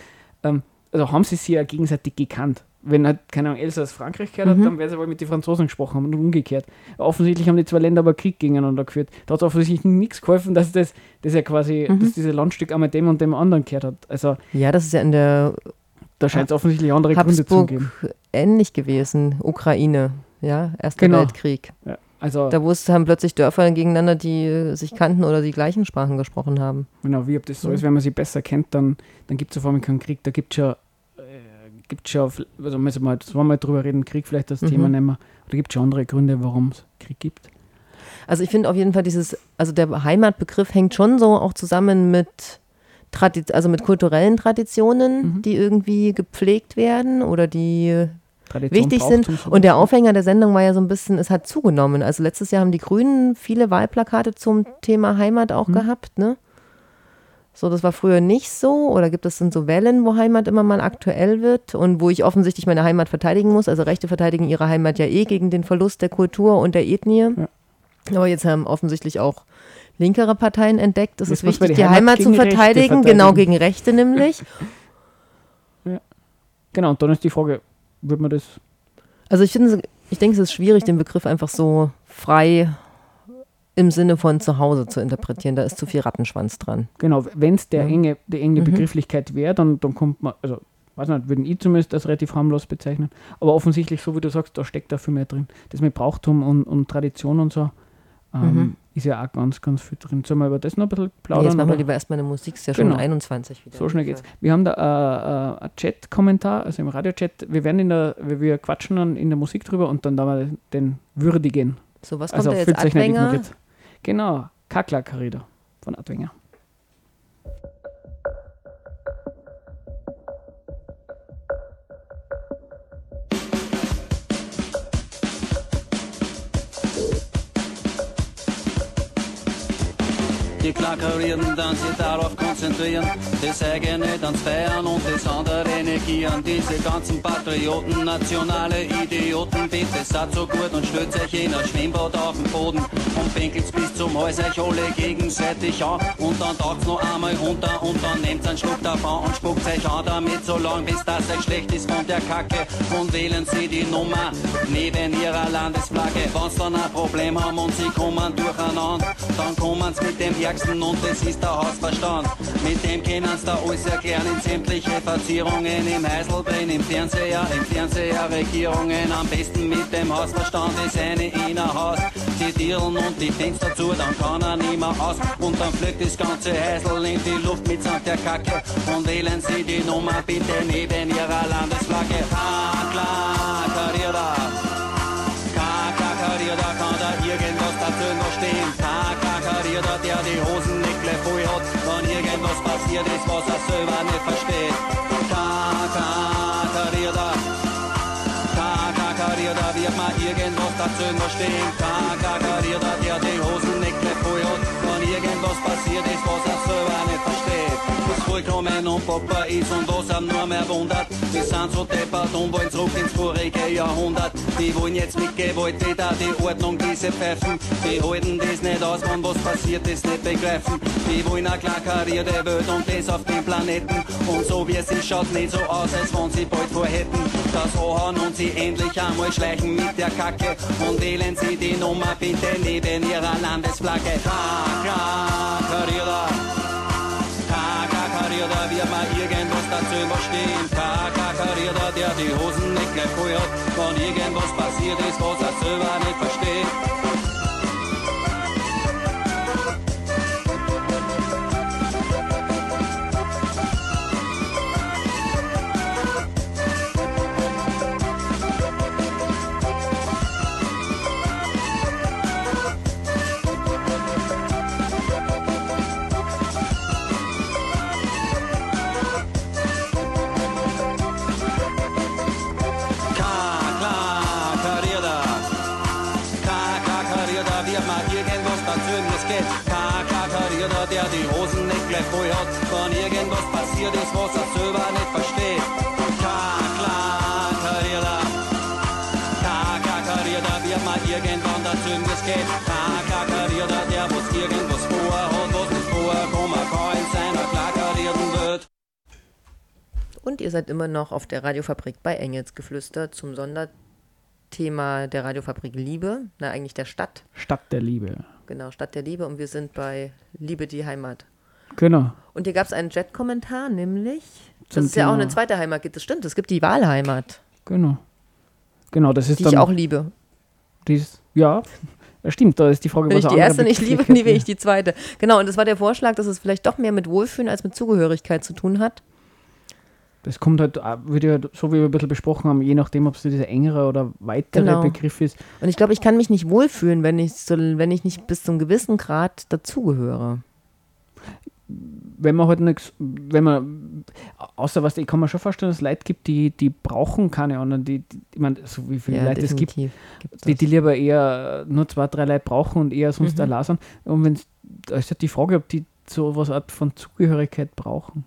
ähm, also haben sie sich ja gegenseitig gekannt. Wenn halt, keine Ahnung, Elsass Frankreich gehört Mhm. hat, dann werden sie wohl mit den Franzosen gesprochen haben und umgekehrt. Offensichtlich haben die zwei Länder aber Krieg gegeneinander geführt. Da hat es offensichtlich nichts geholfen, dass das, das ja quasi, Mhm. dass dieses Landstück einmal dem und dem anderen gehört hat. Also Ja, das ist ja in der da scheint es offensichtlich andere Gründe zu Habsburg geben. ähnlich gewesen. Ukraine, ja, Erster Genau. Weltkrieg. Ja, also Da wusste, haben plötzlich Dörfer gegeneinander, die äh, sich kannten oder die gleichen Sprachen gesprochen haben. Genau, wie ob das so ist, wenn man sie besser kennt, dann, dann gibt es auf einmal keinen Krieg. Da gibt es schon, äh, gibt's schon, also müssen wir mal, wir mal drüber reden, Krieg vielleicht das Mhm. Thema nehmen. Oder gibt es schon andere Gründe, warum es Krieg gibt? Also ich finde auf jeden Fall dieses, also der Heimatbegriff hängt schon so auch zusammen mit Tradi also mit kulturellen Traditionen, Mhm. die irgendwie gepflegt werden oder die Tradition wichtig sind. Und der Aufhänger der Sendung war ja so ein bisschen, es hat zugenommen. Also letztes Jahr haben die Grünen viele Wahlplakate zum Thema Heimat auch Mhm. gehabt, ne? So, das war früher nicht so. Oder gibt es dann so Wellen, wo Heimat immer mal aktuell wird und wo ich offensichtlich meine Heimat verteidigen muss? Also Rechte verteidigen ihre Heimat ja eh gegen den Verlust der Kultur und der Ethnie. Aber jetzt haben offensichtlich auch linkere Parteien entdeckt, es ist wichtig, die die Heimat Heimat zu Rechte verteidigen, genau verteidigen. gegen Rechte nämlich. [laughs] Genau, und dann ist die Frage, wird man das Also ich finde, ich denke, es ist schwierig, den Begriff einfach so frei im Sinne von zu Hause zu interpretieren. Da ist zu viel Rattenschwanz dran. Genau, wenn es der Ja. enge, die enge Mhm. Begrifflichkeit wäre, dann, dann kommt man, also weiß nicht, würden ich zumindest als relativ harmlos bezeichnen. Aber offensichtlich, so wie du sagst, da steckt da viel mehr drin. Das mit Brauchtum und, und Tradition und so ähm, Mhm. Ist ja auch ganz, ganz viel drin. Sollen wir über das noch ein bisschen Nee, plaudern? jetzt machen wir lieber erstmal eine Musik, ist ja schon Genau. 21 wieder. So schnell geht's. Wir haben da äh, äh, einen Chat-Kommentar, also im Radiochat. Wir werden in der, wir, quatschen dann in der Musik drüber und dann da wir den würdigen. So, was kommt Also da jetzt? Adwenger? Genau, Kakla-Karriere von Adwenger. Die Klackerierten dann sich darauf konzentrieren, das eigene dann feiern und das andere negieren. Diese ganzen Patrioten, nationale Idioten, bitte seid so gut und stellt euch in ein Schwimmbad auf den Boden pinkelt's bis zum Hals euch alle gegenseitig an und dann taucht's noch einmal runter und dann nehmt einen Schluck davon und spuckt euch an damit so lang, bis das euch schlecht ist von der Kacke und wählen sie die Nummer neben ihrer Landesflagge. Wenn's dann ein Problem haben und sie kommen durcheinander, dann kommen's mit dem Ärgsten und das ist der Hausverstand. Mit dem können's da alles erklären in sämtliche Verzierungen im Heiselbrenn, im Fernseher, im Fernseher Regierungen. Am besten mit dem Hausverstand ist eine Innerhaus. Die Dirlen und die Fenster zu, dann kann er nicht mehr aus. Und dann fliegt das ganze Heisel in die Luft mitsamt der Kacke. Und wählen Sie die Nummer bitte neben Ihrer Landesflagge. Klar, Karriere. Kakakarierter kann da irgendwas dazu noch stehen. Kakakarierter, der die Hosen nicht gleich voll hat, wenn irgendwas passiert ist, was er selber nicht versteht. Kakakarierter, Kakakarierter, wird man irgendwas dazu noch stehen. Was am nur mehr wundert. Wir sind so deppert und wollen zurück ins vorige Jahrhundert. Die wollen jetzt mit Gewalt wieder die Ordnung diese pfeifen. Die halten das nicht aus, wenn was passiert ist, nicht begreifen. Die wollen eine klar karierte Welt und das auf dem Planeten. Und so wie ist, schaut nicht so aus, als wenn sie bald vorhätten. Das Ohren und sie endlich einmal schleichen mit der Kacke. Und wählen sie die Nummer bitte neben ihrer Landesflagge. Klar, klar, irgendwas dazu verstehen. Kakakarierter, der die Hosen nicht voll hat, wenn irgendwas passiert ist, was er selber nicht versteht. Der die Hosen nicht gleich hat, wenn irgendwas passiert ist, was er selber nicht versteht. Kakakarierter. Kakakarierter, wird mal irgendwann dazu geht. Kakakarierter, der was irgendwas vorhat, was nicht vorkommen kann in seiner klakarierten Welt. Und ihr seid immer noch auf der Radiofabrik bei Engelsgeflüster zum Sonderthema der Radiofabrik Liebe, na eigentlich der Stadt, Stadt der Liebe. Genau, Stadt der Liebe und wir sind bei Liebe die Heimat. Genau. Und hier gab es einen Jet-Kommentar, nämlich, dass Zum es ja auch Thema- eine zweite Heimat gibt. Das stimmt, es gibt die Wahlheimat, Genau. Genau, das ist die dann. ich auch liebe. dies, ja, [laughs] stimmt, da ist die Frage, Wenn ich was die andere erste nicht liebe, [laughs] liebe ich die zweite. Genau, und das war der Vorschlag, dass es vielleicht doch mehr mit Wohlfühlen als mit Zugehörigkeit zu tun hat. Das kommt halt, äh, würde ja, so wie wir ein bisschen besprochen haben, je nachdem, ob es dieser engere oder weitere Genau. Begriff ist. Und ich glaube, ich kann mich nicht wohlfühlen, wenn ich, so, wenn ich nicht bis zum gewissen Grad dazugehöre. wenn man halt nichts, wenn man, außer was, ich kann mir schon vorstellen, dass es Leute gibt, die, die brauchen keine anderen, die, die ich meine, so wie viele Ja, Leute es gibt, die, die lieber eher nur zwei, drei Leute brauchen und eher sonst Mhm. allein sind. Und wenn da ist halt die Frage, ob die so was Art von Zugehörigkeit brauchen.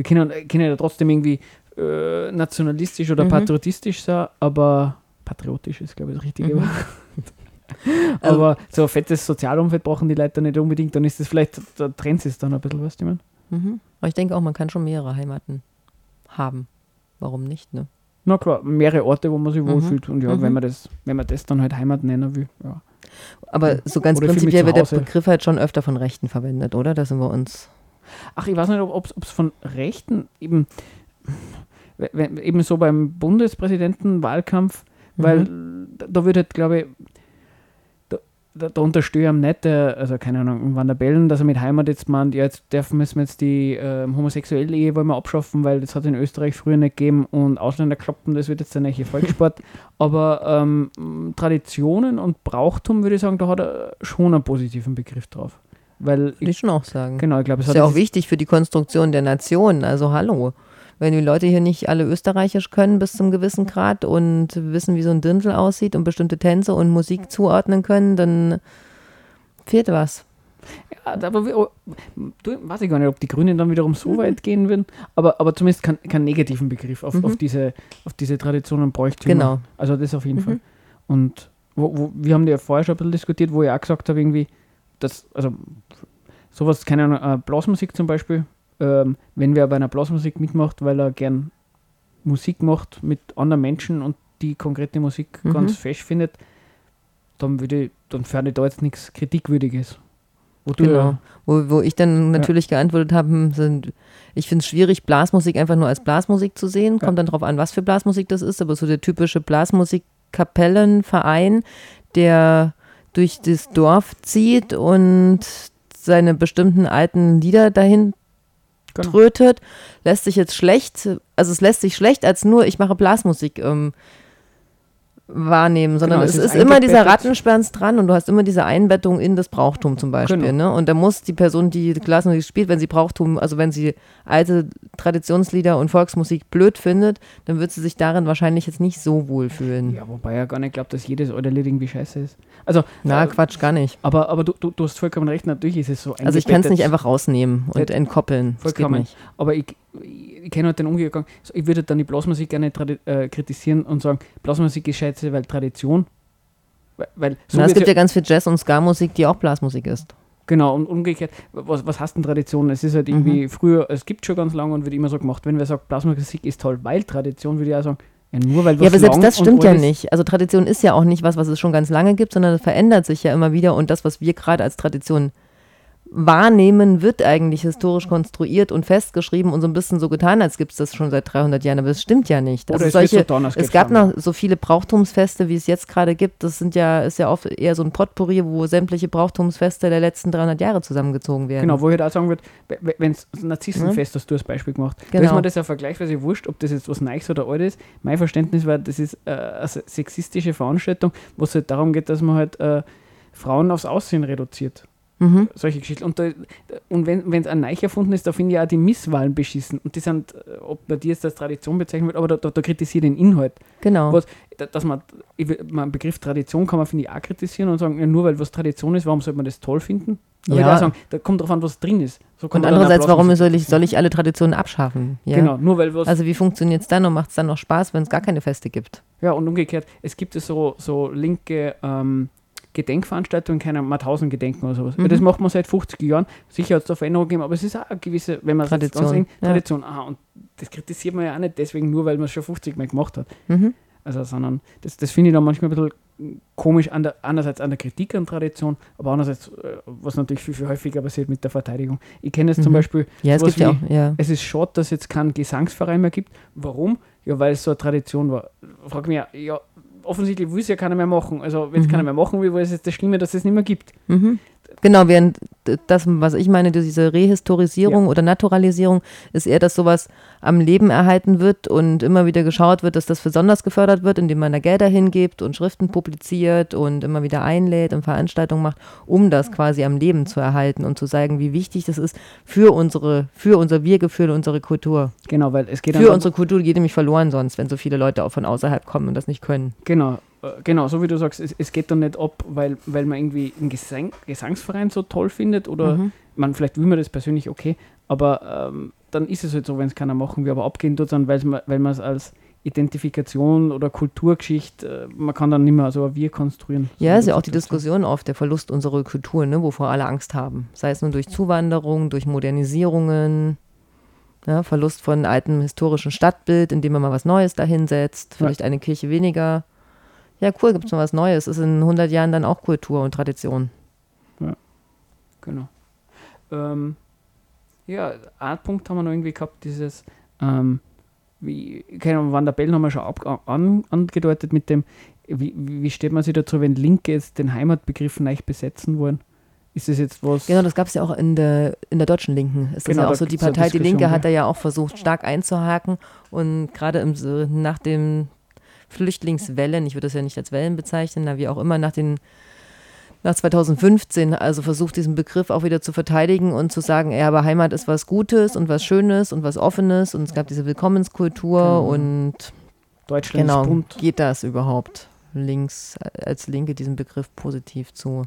Die können, können ja trotzdem irgendwie äh, nationalistisch oder Mhm. patriotistisch sein, aber patriotisch ist, glaube ich, das richtige Mhm. Wort. [laughs] Aber so ein fettes Sozialumfeld brauchen die Leute nicht unbedingt, dann ist das vielleicht, da trennt es dann ein bisschen, was ich meine. Mhm. Aber ich denke auch, man kann schon mehrere Heimaten haben. Warum nicht, ne? Na klar, mehrere Orte, wo man sich Mhm. wohlfühlt. Und ja, Mhm. wenn man das, wenn man das dann halt Heimat nennen will, ja. Aber so ganz Oder prinzipiell wird der. Begriff halt schon öfter von Rechten verwendet, oder? Da sind wir uns. Ach, ich weiß nicht, ob es von Rechten eben, we- we- eben so beim Bundespräsidentenwahlkampf, weil da, da wird halt, glaube ich, da, da, unterstehe ich am nicht, der, also keine Ahnung, Van der Bellen, dass er mit Heimat jetzt meint, ja, jetzt dürfen müssen wir jetzt die ähm, homosexuelle Ehe wollen wir abschaffen, weil das hat in Österreich früher nicht gegeben und Ausländer kloppen, das wird jetzt der neue Volkssport. [laughs] Aber ähm, Traditionen und Brauchtum, würde ich sagen, da hat er schon einen positiven Begriff drauf. Weil, Würde ich ich, schon auch sagen. genau, ich glaube, es ist ja auch wichtig für die Konstruktion der Nation. Also hallo. Wenn die Leute hier nicht alle Österreichisch können bis zum gewissen Grad und wissen, wie so ein Dirndl aussieht und bestimmte Tänze und Musik zuordnen können, dann fehlt was. Ja, aber wie, oh, du, weiß ich gar nicht, ob die Grünen dann wiederum so [laughs] weit gehen würden, aber, aber zumindest keinen keinen negativen Begriff auf, Mhm. auf, diese, auf diese Traditionen und Bräuchtümer. Genau. Also das auf jeden Mhm. Fall. Und wo, wo, wir haben ja vorher schon ein bisschen diskutiert, wo ich auch gesagt habe, irgendwie, dass, also sowas, keine Ahnung, äh, Blasmusik zum Beispiel, ähm, wenn wer bei einer Blasmusik mitmacht, weil er gern Musik macht mit anderen Menschen und die konkrete Musik Mhm. ganz fesch findet, dann würde ich, dann fände ich da jetzt nichts Kritikwürdiges. Wo du Genau. ja- Wo, wo ich dann natürlich geantwortet habe, hm, sind, ich finde es schwierig, Blasmusik einfach nur als Blasmusik zu sehen. Kommt dann drauf an, was für Blasmusik das ist, aber so der typische Blasmusik-Kapellenverein, der durch das Dorf zieht und seine bestimmten alten Lieder dahin Genau. trötet, lässt sich jetzt schlecht, also es lässt sich schlecht als nur, ich mache Blasmusik ähm, wahrnehmen, sondern Genau, es ist, ist immer dieser. Rattenschwanz dran und du hast immer diese Einbettung in das Brauchtum zum Beispiel. Genau. Ne? Und da muss die Person, die Blasmusik spielt, wenn sie Brauchtum, also wenn sie alte Traditionslieder und Volksmusik blöd findet, dann wird sie sich darin wahrscheinlich jetzt nicht so wohl fühlen. Ja, wobei er gar nicht glaubt, dass jedes alte Lied irgendwie scheiße ist. Also, Na, äh, Quatsch, gar nicht. aber, aber du, du, du hast vollkommen recht, natürlich ist es so Also ich kann es nicht einfach rausnehmen und Ja, entkoppeln. Vollkommen. Aber ich, ich, kenne halt den Umgang. So, ich würde dann die Blasmusik gerne äh, kritisieren und sagen, Blasmusik ist scheiße, weil Tradition. Weil, weil so Na, es gibt ja ganz viel Jazz- und Ska-Musik, die auch Blasmusik ist. Genau, und umgekehrt, was, was heißt denn Tradition? Es ist halt irgendwie Mhm. früher, es gibt schon ganz lange und wird immer so gemacht, wenn wer sagt, Blasmusik ist toll, weil Tradition, würde ich auch sagen, ja, nur weil was Ja, aber selbst das stimmt ja nicht. Also Tradition ist ja auch nicht was, was es schon ganz lange gibt, sondern es verändert sich ja immer wieder und das, was wir gerade als Tradition wahrnehmen, wird eigentlich historisch konstruiert und festgeschrieben und so ein bisschen so getan, als gibt es das schon seit 300 Jahren, aber es stimmt ja nicht. Also es solche, es gab noch so viele Brauchtumsfeste, wie es jetzt gerade gibt. Das sind ja, ist ja oft eher so ein Potpourri, wo sämtliche Brauchtumsfeste der letzten 300 Jahre zusammengezogen werden. Genau, wo ich halt auch sagen würde, wenn es Narzissenfest hast du als Beispiel gemacht, da ist. Genau. mir das ja vergleichsweise wurscht, ob das jetzt was Neues oder Altes ist. Mein Verständnis war, das ist äh, eine se- sexistische Veranstaltung, wo es halt darum geht, dass man halt äh, Frauen aufs Aussehen reduziert. Mhm. Solche Geschichten. Und, da, und wenn es ein neu erfunden ist, da finde ich auch die Misswahlen beschissen. Und die sind, äh, ob bei dir jetzt als Tradition bezeichnet wird, aber da, da, da kritisiert den Inhalt. Genau. Was, da- dass man, ich will, man Begriff Tradition kann man, finde ich, auch kritisieren und sagen, ja, nur weil was Tradition ist, warum sollte man das toll finden? Aber ich Ja. sagen, da kommt drauf an, was drin ist. So Und man andererseits, warum soll ich, soll ich alle Traditionen abschaffen? Ja. Genau, nur weil was. Also wie funktioniert es dann und macht es dann noch Spaß, wenn es gar keine Feste gibt? ja, und umgekehrt, es gibt so, so linke ähm, Gedenkveranstaltungen, keine Mauthausen-Gedenken oder sowas. Ja, Mhm. das macht man seit 50 Jahren. Sicher hat es da Veränderungen gegeben, aber es ist auch eine gewisse, wenn man Tradition, ganz eng- ja. Tradition. Aha, und das kritisiert man ja auch nicht deswegen nur, weil man es schon 50 Mal gemacht hat. Mhm. Also, sondern das, das finde ich dann manchmal ein bisschen komisch, an der, einerseits an der Kritik an Tradition, aber andererseits, äh, was natürlich viel, viel häufiger passiert mit der Verteidigung. Ich kenne es zum Mhm. Beispiel, Ja, es gibt ja wie- auch, ja. es ist schade, dass es jetzt keinen Gesangsverein mehr gibt. Warum? Ja, weil es so eine Tradition war. Frag mich, ja, offensichtlich will es ja keiner mehr machen. Also, wenn es Mhm. keiner mehr machen will, war es jetzt das Schlimme, dass es nicht mehr gibt. Mhm. Genau, während das, was ich meine, diese Rehistorisierung Ja. oder Naturalisierung, ist eher, dass sowas am Leben erhalten wird und immer wieder geschaut wird, dass das besonders gefördert wird, indem man da Gelder hingibt und Schriften publiziert und immer wieder einlädt und Veranstaltungen macht, um das quasi am Leben zu erhalten und zu zeigen, wie wichtig das ist für unsere, für unser Wir-Gefühl, unsere Kultur. genau, weil es geht Für unsere Kultur geht nämlich verloren sonst, wenn so viele Leute auch von außerhalb kommen und das nicht können. Genau, genau, so wie du sagst, es, es geht dann nicht ab, weil, weil man irgendwie einen Gesang, Gesangsverein so toll findet oder Mhm. man, vielleicht will man das persönlich okay, aber ähm, dann ist es halt so, wenn es keiner machen will, aber abgehen tut dann, weil man es als Identifikation oder Kulturgeschichte, äh, man kann dann nicht mehr so ein Wir konstruieren. so Ja, ist ja auch die hast. Diskussion oft, der Verlust unserer Kultur, ne, wovor alle Angst haben. Sei es nun durch Zuwanderung, durch Modernisierungen, ja, Verlust von altem historischen Stadtbild, indem man mal was Neues dahinsetzt, vielleicht eine Kirche weniger. Ja, cool, gibt es mal was Neues. Ist in 100 Jahren dann auch Kultur und Tradition. Genau. Ähm, ja, ein Punkt haben wir noch irgendwie gehabt, dieses, ähm, wie, keine Ahnung, Van der Bellen haben wir schon ab, an, angedeutet mit dem, wie, wie steht man sich dazu, wenn Linke jetzt den Heimatbegriff neu besetzen wollen? Ist das jetzt was? Genau, das gab es ja auch in der, in der deutschen Linken. Ist das Genau, ja auch so, die ja Partei Die Linke hat ja. da ja auch versucht, stark einzuhaken und gerade im, nach dem Flüchtlingswellen, ich würde das ja nicht als Wellen bezeichnen, na, wie auch immer, nach den nach 2015, also versucht diesen Begriff auch wieder zu verteidigen und zu sagen, ja, aber Heimat ist was Gutes und was Schönes und was Offenes und es gab diese Willkommenskultur Genau. und Deutschland genau, ist bunt. geht das überhaupt links als Linke diesen Begriff positiv zu,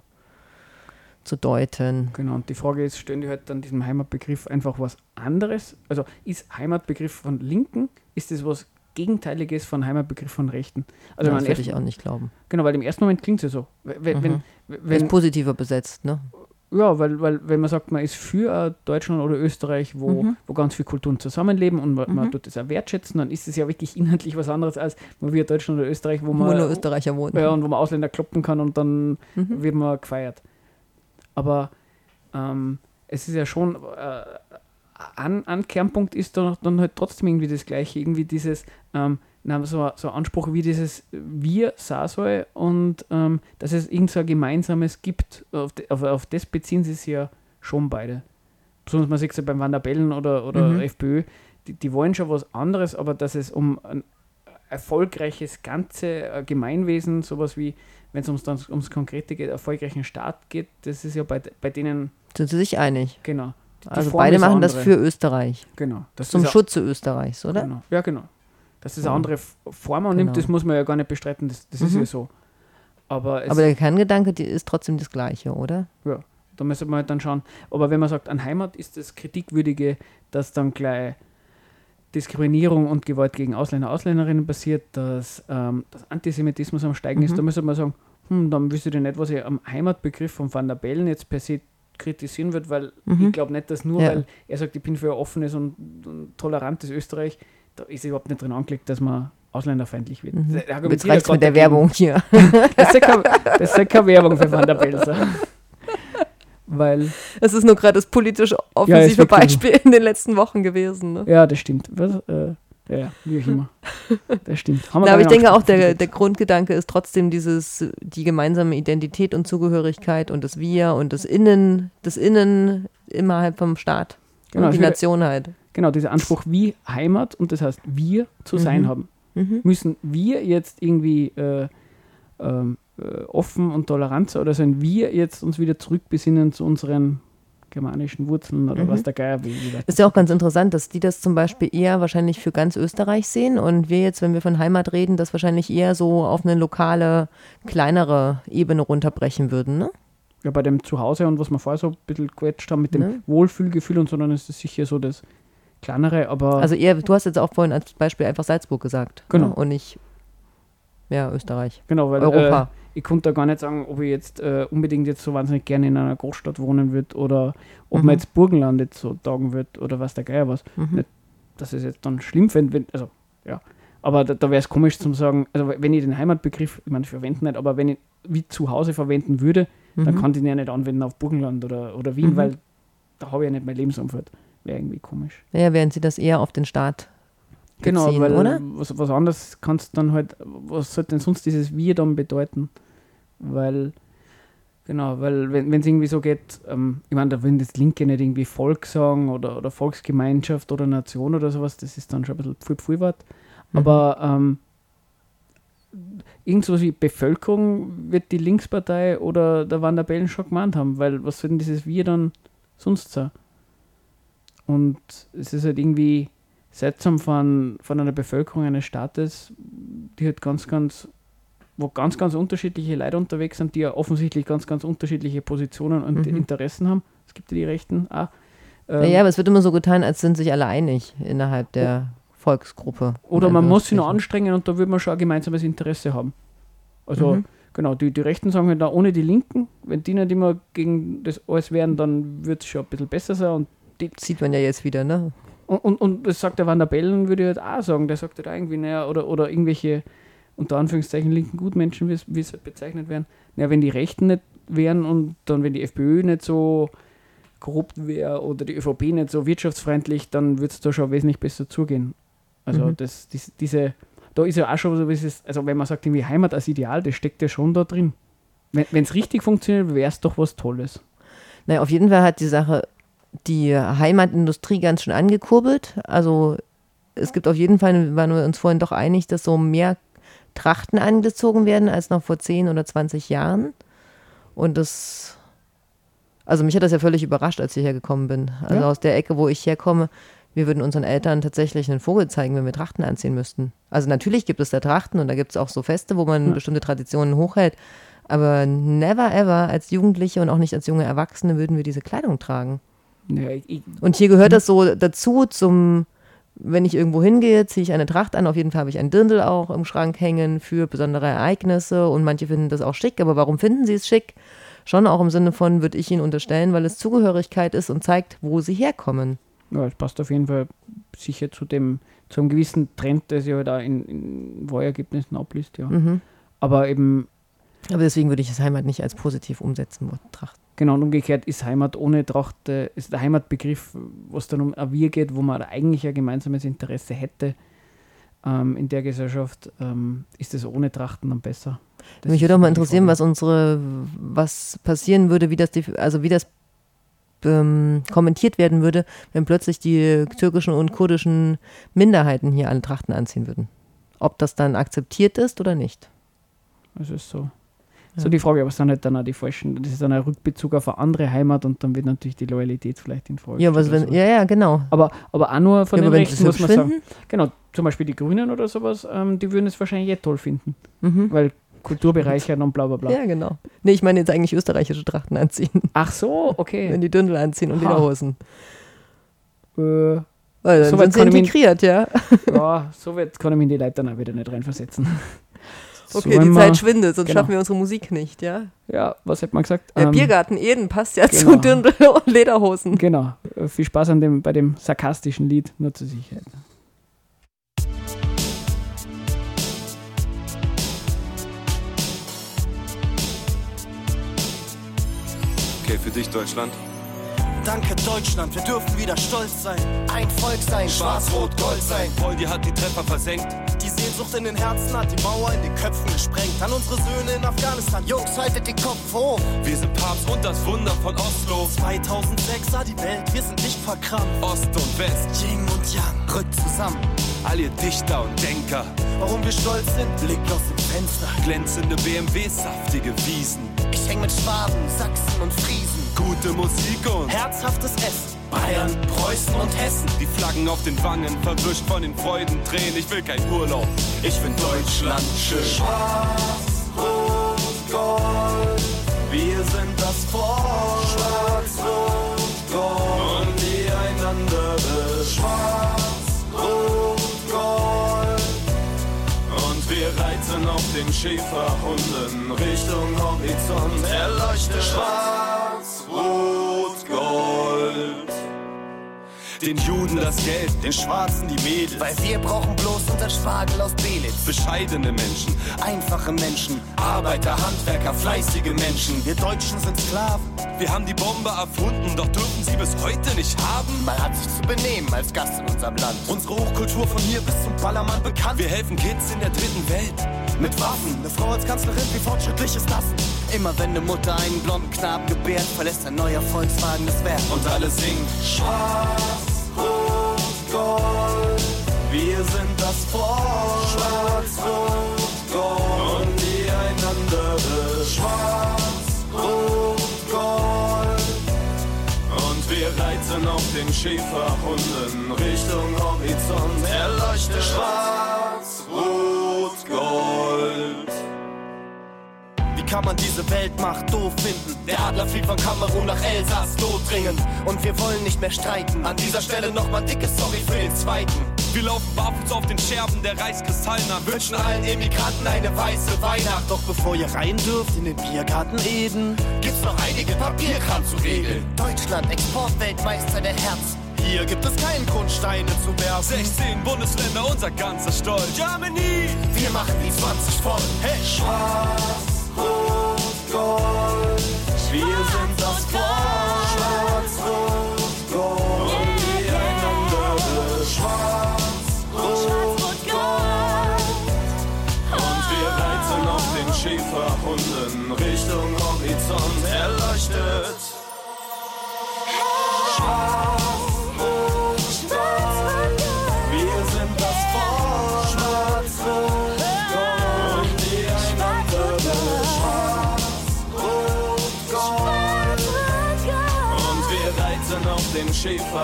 zu deuten? Genau, und die Frage ist, stellen die halt dann diesem Heimatbegriff einfach was anderes? Also ist Heimatbegriff von Linken, ist das was Gegenteiliges von Heimatbegriff von Rechten? Also Ja, das würde ich auch nicht glauben. Genau, weil im ersten Moment klingt es ja so. Wenn, Mhm. wenn, Ist wenn, positiver besetzt, ne? Ja, weil, weil wenn man sagt, man ist für äh, Deutschland oder Österreich, wo, Mhm. wo ganz viele Kulturen zusammenleben und man, man Mhm. tut das auch wertschätzen, dann ist es ja wirklich [laughs] inhaltlich was anderes als man wir Deutschland oder Österreich, wo man, nur Österreicher wohnen. ja, und wo man Ausländer kloppen kann und dann Mhm. wird man gefeiert. Aber ähm, es ist ja schon, äh, an, an Kernpunkt ist dann, dann halt trotzdem irgendwie das Gleiche, irgendwie dieses, ähm, na, so, so ein Anspruch wie dieses Wir soll und ähm, dass es irgend so ein Gemeinsames gibt. Auf, de, auf, auf das beziehen sie sich ja schon beide. Besonders man sieht es ja beim Wanderbellen oder, oder Mhm. FPÖ, die, die wollen schon was anderes, aber dass es um ein erfolgreiches ganze äh, Gemeinwesen, sowas wie, wenn es ums, ums Konkrete geht, erfolgreichen Staat geht, das ist ja bei, bei denen, Sind sie sich einig? genau. Die Also Form beide ist machen das andere. für Österreich. Genau. Das Zum ist Schutze Österreichs, oder? Genau. Ja, genau. Dass das eine Ja. andere Form annimmt, Genau. das muss man ja gar nicht bestreiten, das, das ist Mhm. ja so. Aber, es, Aber der Kerngedanke ist trotzdem das Gleiche, oder? da müsste man halt dann schauen. Aber wenn man sagt, an Heimat ist das Kritikwürdige, dass dann gleich Diskriminierung und Gewalt gegen Ausländer, Ausländerinnen passiert, dass, ähm, dass Antisemitismus am Steigen ist, Mhm. da müsste man sagen, hm, dann wüsste ich nicht, was ich am Heimatbegriff von Van der Bellen jetzt per se kritisieren wird, weil Mhm. ich glaube nicht, dass nur, Ja. weil er sagt, ich bin für ein offenes und, und tolerantes Österreich, da ist überhaupt nicht drin angelegt, dass man ausländerfeindlich wird. Mhm. Jetzt ja mit der. Werbung hier. [laughs] Das ist ja keine, das ist ja keine Werbung für Van der Bellen. [laughs] so. Weil, Es ist nur gerade das politisch Ja, offensive wirklich Beispiel in den letzten Wochen gewesen. Ne? ja, das stimmt. Was, äh, ja, ja, wie auch immer. [laughs] Das stimmt. Haben Ja, aber ich denke auch, der, der Grundgedanke ist trotzdem dieses, die gemeinsame Identität und Zugehörigkeit und das Wir und das Innen, das Innen innerhalb vom Staat. Genau, und die Nation halt. Genau, dieser Anspruch wie Heimat und das heißt wir zu sein Mhm. haben. Mhm. Müssen wir jetzt irgendwie äh, ähm, äh, offen und tolerant sein oder sollen wir jetzt uns wieder zurückbesinnen zu unseren germanischen Wurzeln oder Mhm. was der Geier will? Ist ja auch ganz interessant, dass die das zum Beispiel eher wahrscheinlich für ganz Österreich sehen und wir jetzt, wenn wir von Heimat reden, das wahrscheinlich eher so auf eine lokale, kleinere Ebene runterbrechen würden. Ne? Ja, bei dem Zuhause und was wir vorher so ein bisschen gequetscht haben mit dem Ne? Wohlfühlgefühl und so, dann ist das sicher so das kleinere, aber Also eher, du hast jetzt auch vorhin als Beispiel einfach Salzburg gesagt. Genau. Ne? Und nicht, ja, Österreich. genau, weil Europa. Äh, ich konnte da gar nicht sagen, ob ich jetzt äh, unbedingt jetzt so wahnsinnig gerne in einer Großstadt wohnen würde oder ob Mhm. man jetzt Burgenland jetzt so taugen wird oder was der Geier was. Mhm. nicht- Dass es jetzt dann schlimm fände, wenn, also ja. Aber da, da wäre es komisch zum sagen, also wenn ich den Heimatbegriff, ich meine, ich verwende nicht, aber wenn ich wie zu Hause verwenden würde, dann Mhm. kann ich ihn ja nicht anwenden auf Burgenland oder, oder Wien, Mhm. weil da habe ich ja nicht mein Lebensumfeld. Wäre irgendwie komisch. Ja, während sie das eher auf den Staat Genau, beziehen, weil oder? Was, was anderes kannst dann halt, was sollte denn sonst dieses Wir dann bedeuten? Weil Genau, weil wenn es irgendwie so geht, ähm, ich meine, wenn das Linke nicht irgendwie Volkssang oder, oder Volksgemeinschaft oder Nation oder sowas, das ist dann schon ein bisschen pfui pfui Wort. Mhm. Aber ähm, irgend sowas wie Bevölkerung wird die Linkspartei oder der Van der Bellen schon gemeint haben, weil was soll denn dieses Wir dann sonst sein? Und es ist halt irgendwie seltsam von, von einer Bevölkerung eines Staates, die halt ganz, ganz, wo ganz, ganz unterschiedliche Leute unterwegs sind, die ja offensichtlich ganz, ganz unterschiedliche Positionen und Mhm. Interessen haben. Es gibt ja die Rechten auch. Ähm, Naja, aber es wird immer so getan, als sind sich alle einig innerhalb der Volksgruppe. Oder man muss sich noch anstrengen und da würde man schon ein gemeinsames Interesse haben. Also, Mhm. genau, die, die Rechten sagen halt da ohne die Linken, wenn die nicht immer gegen das alles wären, dann wird es schon ein bisschen besser sein. Und, die, Sieht man ja jetzt wieder, ne? Und, und, und das sagt der Van der Bellen, würde ich halt auch sagen. Der sagt halt auch irgendwie, naja, oder, oder irgendwelche, unter Anführungszeichen, linken Gutmenschen, wie es- halt bezeichnet werden. Naja, wenn die Rechten nicht wären und dann, wenn die FPÖ nicht so korrupt wäre oder die ÖVP nicht so wirtschaftsfreundlich, dann würde es da schon wesentlich besser zugehen. Also Mhm. das, dies, diese, da ist ja auch schon so, wie es also wenn man sagt, irgendwie Heimat als Ideal, das steckt ja schon da drin. Wenn es richtig funktioniert, wäre es doch was Tolles. Naja, auf jeden Fall hat die Sache die Heimatindustrie ganz schön angekurbelt. Also es gibt auf jeden Fall, waren wir uns vorhin doch einig, dass so mehr Trachten angezogen werden als noch vor 10 oder 20 Jahren. Und das, also mich hat das ja völlig überrascht, als ich hergekommen bin. Also Ja. aus der Ecke, wo ich herkomme, wir würden unseren Eltern tatsächlich einen Vogel zeigen, wenn wir Trachten anziehen müssten. Also natürlich gibt es da Trachten und da gibt es auch so Feste, wo man Ja. bestimmte Traditionen hochhält. Aber never ever als Jugendliche und auch nicht als junge Erwachsene würden wir diese Kleidung tragen. Ich, Und hier gehört das so dazu zum, wenn ich irgendwo hingehe, ziehe ich eine Tracht an. Auf jeden Fall habe ich ein Dirndl auch im Schrank hängen für besondere Ereignisse und manche finden das auch schick. Aber warum finden sie es schick? Schon auch im Sinne von, würde ich ihnen unterstellen, weil es Zugehörigkeit ist und zeigt, wo sie herkommen. ja, es passt auf jeden Fall sicher zu dem, zu einem gewissen Trend, der sich halt auch in, in Wahlergebnissen abliest, ja. Mhm. Aber eben, Aber deswegen würde ich das Heimat nicht als positiv umsetzen, Tracht. Genau, und umgekehrt ist Heimat ohne Tracht, äh, ist der Heimatbegriff, was dann um ein Wir geht, wo man eigentlich ein gemeinsames Interesse hätte ähm, in der Gesellschaft, ähm, ist es ohne Trachten dann besser. Das Mich würde auch mal interessieren, was unsere, was passieren würde, wie das, also wie das ähm, kommentiert werden würde, wenn plötzlich die türkischen und kurdischen Minderheiten hier alle Trachten anziehen würden. Ob das dann akzeptiert ist oder nicht. Das ist so. So die Frage, aber es sind halt dann auch die falschen, das ist dann ein Rückbezug auf eine andere Heimat und dann wird natürlich die Loyalität vielleicht in Frage Ja, was wenn, so. ja, ja, genau. Aber, aber auch nur von ja, den wenn Rechten, muss man sagen. Genau, zum Beispiel die Grünen oder sowas, ähm, die würden es wahrscheinlich eh toll finden, mhm. weil Kultur bereichern und bla bla bla. ja, genau. Nee, ich meine jetzt eigentlich österreichische Trachten anziehen, Ach so, [laughs] wenn okay. die Dündel anziehen und. Lederhosen. äh, Weil dann So weit sind sie integriert, ja. [laughs] ja, so weit kann ich mich in die Leute dann auch wieder nicht reinversetzen. Okay, die Zeit schwindet, sonst genau. schaffen wir unsere Musik nicht, ja. Ja, was hätte man gesagt? Der Ähm, Biergarten Eden passt ja genau. zu Dirndl und Lederhosen. Genau, äh, viel Spaß an dem, bei dem sarkastischen Lied, nur zur Sicherheit. Okay, für dich Deutschland. Danke Deutschland, wir dürfen wieder stolz sein. Ein Volk sein, schwarz-rot-gold sein. Poldi hat die Treffer versenkt. Sehnsucht in den Herzen hat die Mauer in den Köpfen gesprengt. An unsere Söhne in Afghanistan, Jungs, haltet den Kopf hoch. Wir sind Papst und das Wunder von Oslo. 2006 sah die Welt, wir sind nicht verkrampft. Ost und West, Yin und Yang, rückt zusammen. all ihr Dichter und Denker. Warum wir stolz sind, Blick aus dem Fenster. Glänzende BMWs, saftige Wiesen. Ich häng mit Schwaben, Sachsen und Friesen. Gute Musik und Herzhaftes Essen. Bayern, Preußen und Hessen. die Flaggen auf den Wangen, verwischt von den Freudentränen. Ich will kein Urlaub. Ich find Deutschland schön. Schwarz, Rot, Gold. Wir sind das Volk. Schwarz, Rot, Gold. Und die einander Schwarz, Rot, Gold. Und wir reiten auf den Schäferhunden. Richtung Horizont erleuchtet. Schwarz, Rot, Gold. Den Juden das Geld, Den Schwarzen die Mädels. Weil wir brauchen bloß unser Spargel aus Belitz. bescheidene Menschen. Einfache Menschen, Arbeiter, Handwerker, fleißige Menschen. Wir Deutschen sind Sklaven. Wir haben die Bombe erfunden, doch dürfen sie bis heute nicht haben. Man hat sich zu benehmen als Gast in unserem Land. Unsere Hochkultur von hier bis zum Ballermann bekannt. Wir helfen Kids in der dritten Welt. mit Waffen, eine Frau als Kanzlerin, wie fortschrittlich ist das? Immer wenn eine Mutter einen blonden Knaben gebärt, verlässt ein neuer Volkswagen das Werk. Und alle singen Schwarz, Rot, Gold. Wir sind das Volk. Schwarz, Rot, Gold. Und die ein anderes. Schwarz, Rot, Gold. Und wir reiten auf den Schäferhunden Richtung Horizont. Erleuchtet Schwarz, Rot, Gold. Kann man diese Weltmacht doof finden? Der Adler fliegt von Kamerun nach Elsass, notdringend. Und wir wollen nicht mehr streiten. An dieser Stelle nochmal dickes Sorry für den zweiten. Wir laufen barfuß auf den Scherben der Reichskristallen an. Wünschen allen Immigranten eine weiße Weihnacht. Doch bevor ihr rein dürft in den Biergarten Eden, gibt's noch einige Papierkram zu regeln. Deutschland, Exportweltmeister der Herzen. Hier gibt es keinen Grund, Steine zu werfen. 16 Bundesländer, unser ganzer Stolz. Germany! Wir machen die 20 voll. Hey, Schwarz, Rot, Gold. Wir sind das Volk.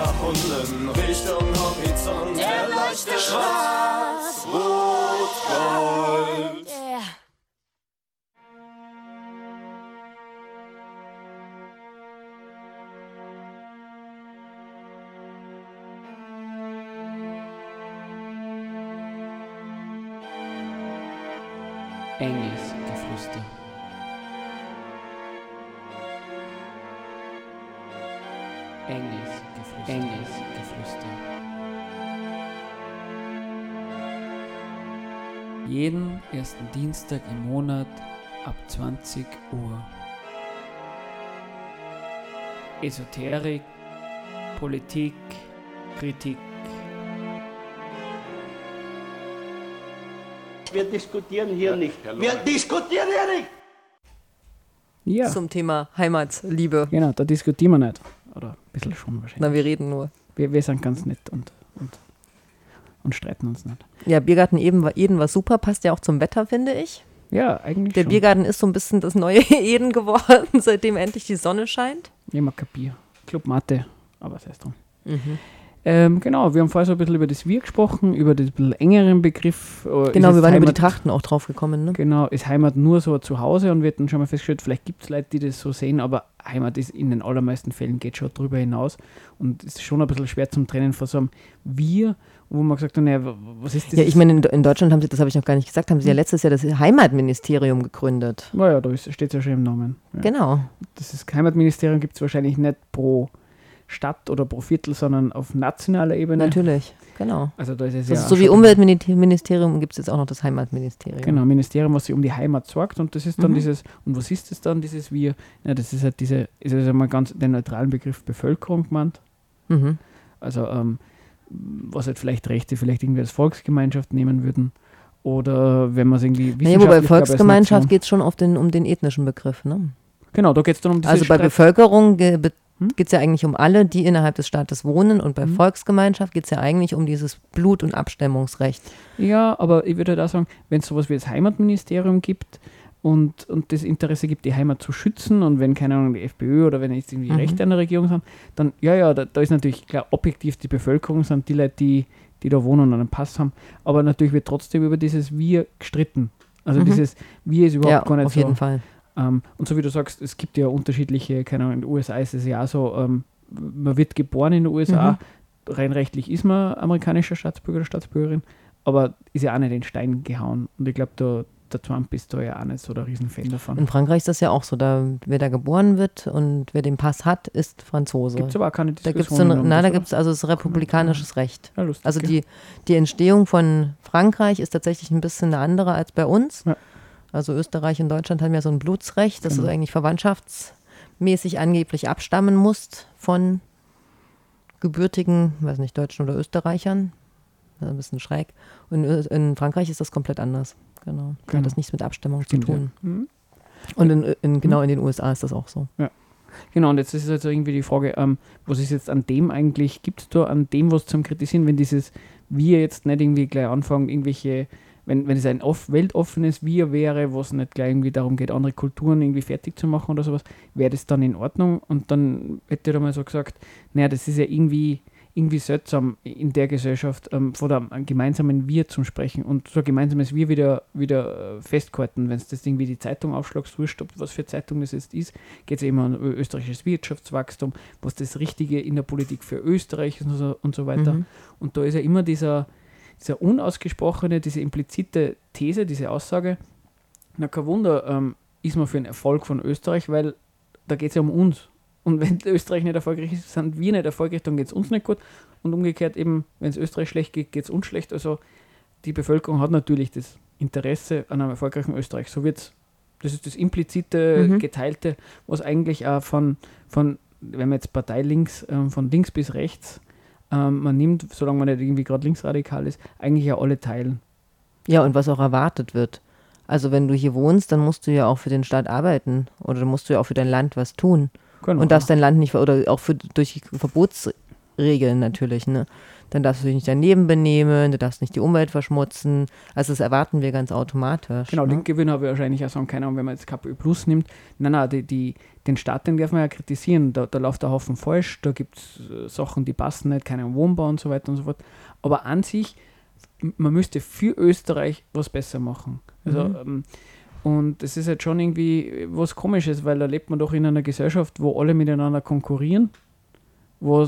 Den Schäferhunden Richtung Horizont erleuchtet. Schwarz, Rot, Jeden ersten Dienstag im Monat ab 20 Uhr. Esoterik, Politik, Kritik. Wir diskutieren hier nicht. Wir diskutieren hier nicht. Ja, Zum Thema Heimatliebe. genau, da diskutieren wir nicht. Oder ein bisschen schon wahrscheinlich. Na, wir reden nur. Wir, wir sind ganz nett und, und, und streiten uns nicht. Ja, Biergarten Eden war, Eden war super, passt ja auch zum Wetter, finde ich. Ja, eigentlich Der schon. Biergarten ist so ein bisschen das neue [laughs] Eden geworden, [laughs] seitdem endlich die Sonne scheint. Ich mag kein Bier. Club Mate, aber sei es drum. Ähm, genau, wir haben vorher so ein bisschen über das Wir gesprochen, über den bisschen engeren Begriff. äh, Genau, wir waren über die Heimat- Trachten auch drauf gekommen. Ne? Genau, ist Heimat nur so ein Zuhause und wir hatten schon mal festgestellt, vielleicht gibt es Leute, die das so sehen, aber Heimat ist in den allermeisten Fällen geht schon drüber hinaus und ist schon ein bisschen schwer zum Trennen von so einem Wir, wo man gesagt hat, naja, was ist das? Ja, ich meine, in, in Deutschland haben sie, das habe ich noch gar nicht gesagt, haben sie ja letztes Jahr das Heimatministerium gegründet. Naja, da steht es ja schon im Namen. Ja. Genau. Das ist Heimatministerium gibt es wahrscheinlich nicht pro Stadt oder pro Viertel, sondern auf nationaler Ebene. Natürlich. Genau. Also da ist es Das ja ist so wie Umweltministerium gibt es jetzt auch noch das Heimatministerium. Genau, Ministerium, was sich um die Heimat sorgt und das ist dann Mhm. dieses, und was ist das dann, dieses Wir? Ja, das ist halt diese, ist also mal ganz den neutralen Begriff Bevölkerung gemeint. Mhm. Also ähm, was halt vielleicht Rechte vielleicht irgendwie als Volksgemeinschaft nehmen würden. Oder wenn man es irgendwie Naja, wobei wissenschaftlich, ich, als Volksgemeinschaft geht es schon auf den, um den ethnischen Begriff. Ne? Genau, da geht es dann um diese Also bei Streit- Bevölkerung ge be Hm? geht es ja eigentlich um alle, die innerhalb des Staates wohnen. Und bei Hm. Volksgemeinschaft geht es ja eigentlich um dieses Blut- und Abstimmungsrecht. Ja, aber ich würde auch sagen, wenn es sowas wie das Heimatministerium gibt und, und das Interesse gibt, die Heimat zu schützen und wenn, keine Ahnung, die FPÖ oder wenn jetzt irgendwie Mhm. Rechte an der Regierung sind, dann, ja, ja, da, da ist natürlich klar, objektiv die Bevölkerung sind die Leute, die, die da wohnen und einen Pass haben, aber natürlich wird trotzdem über dieses Wir gestritten. Also Mhm. dieses Wir ist überhaupt Ja, gar nicht auf so. jeden Fall. Ähm, und so wie du sagst, es gibt ja unterschiedliche, keine Ahnung, in den USA ist es ja auch so, ähm, man wird geboren in den USA, Mhm. rein rechtlich ist man amerikanischer Staatsbürger oder Staatsbürgerin, aber ist ja auch nicht in Stein gehauen. Und ich glaube, der, der Trump ist da ja auch nicht so der Riesenfan davon. In Frankreich ist das ja auch so. Da, wer da geboren wird und wer den Pass hat, ist Franzose. Gibt es aber auch keine da gibt es so Diskussion. ein, na, da also es ist republikanisches Recht. ja, lustig, Also die, die Entstehung von Frankreich ist tatsächlich ein bisschen eine andere als bei uns. Ja. Also Österreich und Deutschland haben ja so ein Blutsrecht, dass Genau. du eigentlich verwandtschaftsmäßig angeblich abstammen musst von gebürtigen, weiß nicht, Deutschen oder Österreichern. Ein bisschen schräg. Und in Frankreich ist das komplett anders. Genau. Da Genau. hat das nichts mit Abstammung Stimmt, zu tun. Ja. Mhm. Und in, in, genau in den USA ist das auch so. Genau, und jetzt ist also irgendwie die Frage, ähm, was ist jetzt an dem eigentlich, gibt es da an dem was zum Kritisieren, wenn dieses Wir jetzt nicht irgendwie gleich anfangen, irgendwelche, wenn, wenn es ein off weltoffenes Wir wäre, wo es nicht gleich irgendwie darum geht, andere Kulturen irgendwie fertig zu machen oder sowas, wäre das dann in Ordnung? Und dann hätte er mal so gesagt, naja, das ist ja irgendwie, irgendwie seltsam in der Gesellschaft ähm, von einem gemeinsamen Wir zum Sprechen und so ein gemeinsames Wir wieder, wieder äh, festgehalten. Wenn es das irgendwie die Zeitung aufschlagst, wurscht, ob was für Zeitung das jetzt ist, geht es immer um österreichisches Wirtschaftswachstum, was das Richtige in der Politik für Österreich ist und so, und so weiter. Mhm. Und da ist ja immer dieser, dieser unausgesprochene, diese implizite These, diese Aussage, na kein Wunder, ähm, ist man für einen Erfolg von Österreich, weil da geht es ja um uns. Und wenn [laughs] Österreich nicht erfolgreich ist, sind wir nicht erfolgreich, dann geht es uns nicht gut. Und umgekehrt eben, wenn es Österreich schlecht geht, geht es uns schlecht. Also die Bevölkerung hat natürlich das Interesse an einem erfolgreichen Österreich. So wird's. Das ist das implizite, Mhm. geteilte, was eigentlich auch von, von wenn man jetzt Partei links, ähm, von links bis rechts, ähm, man nimmt, solange man nicht irgendwie gerade linksradikal ist, eigentlich ja alle teilen. Ja, und was auch erwartet wird. Also wenn du hier wohnst, dann musst du ja auch für den Staat arbeiten oder dann musst du ja auch für dein Land was tun. Genau. Und darfst dein Land nicht, oder auch für, durch Verbotsregeln natürlich, ne? Dann darfst du dich nicht daneben benehmen, du darfst nicht die Umwelt verschmutzen. Also das erwarten wir ganz automatisch. Genau, ne? den Gewinn habe ich wahrscheinlich auch sagen, keine Ahnung, wenn man jetzt KPÖ Plus nimmt. Nein, nein, die, die, den Staat, den darf man ja kritisieren. Da, da läuft der Haufen falsch, da gibt es äh, Sachen, die passen nicht, keinen Wohnbau und so weiter und so fort. Aber an sich, man müsste für Österreich was besser machen. Also, Mhm. ähm, und das ist halt schon irgendwie was Komisches, weil da lebt man doch in einer Gesellschaft, wo alle miteinander konkurrieren, wo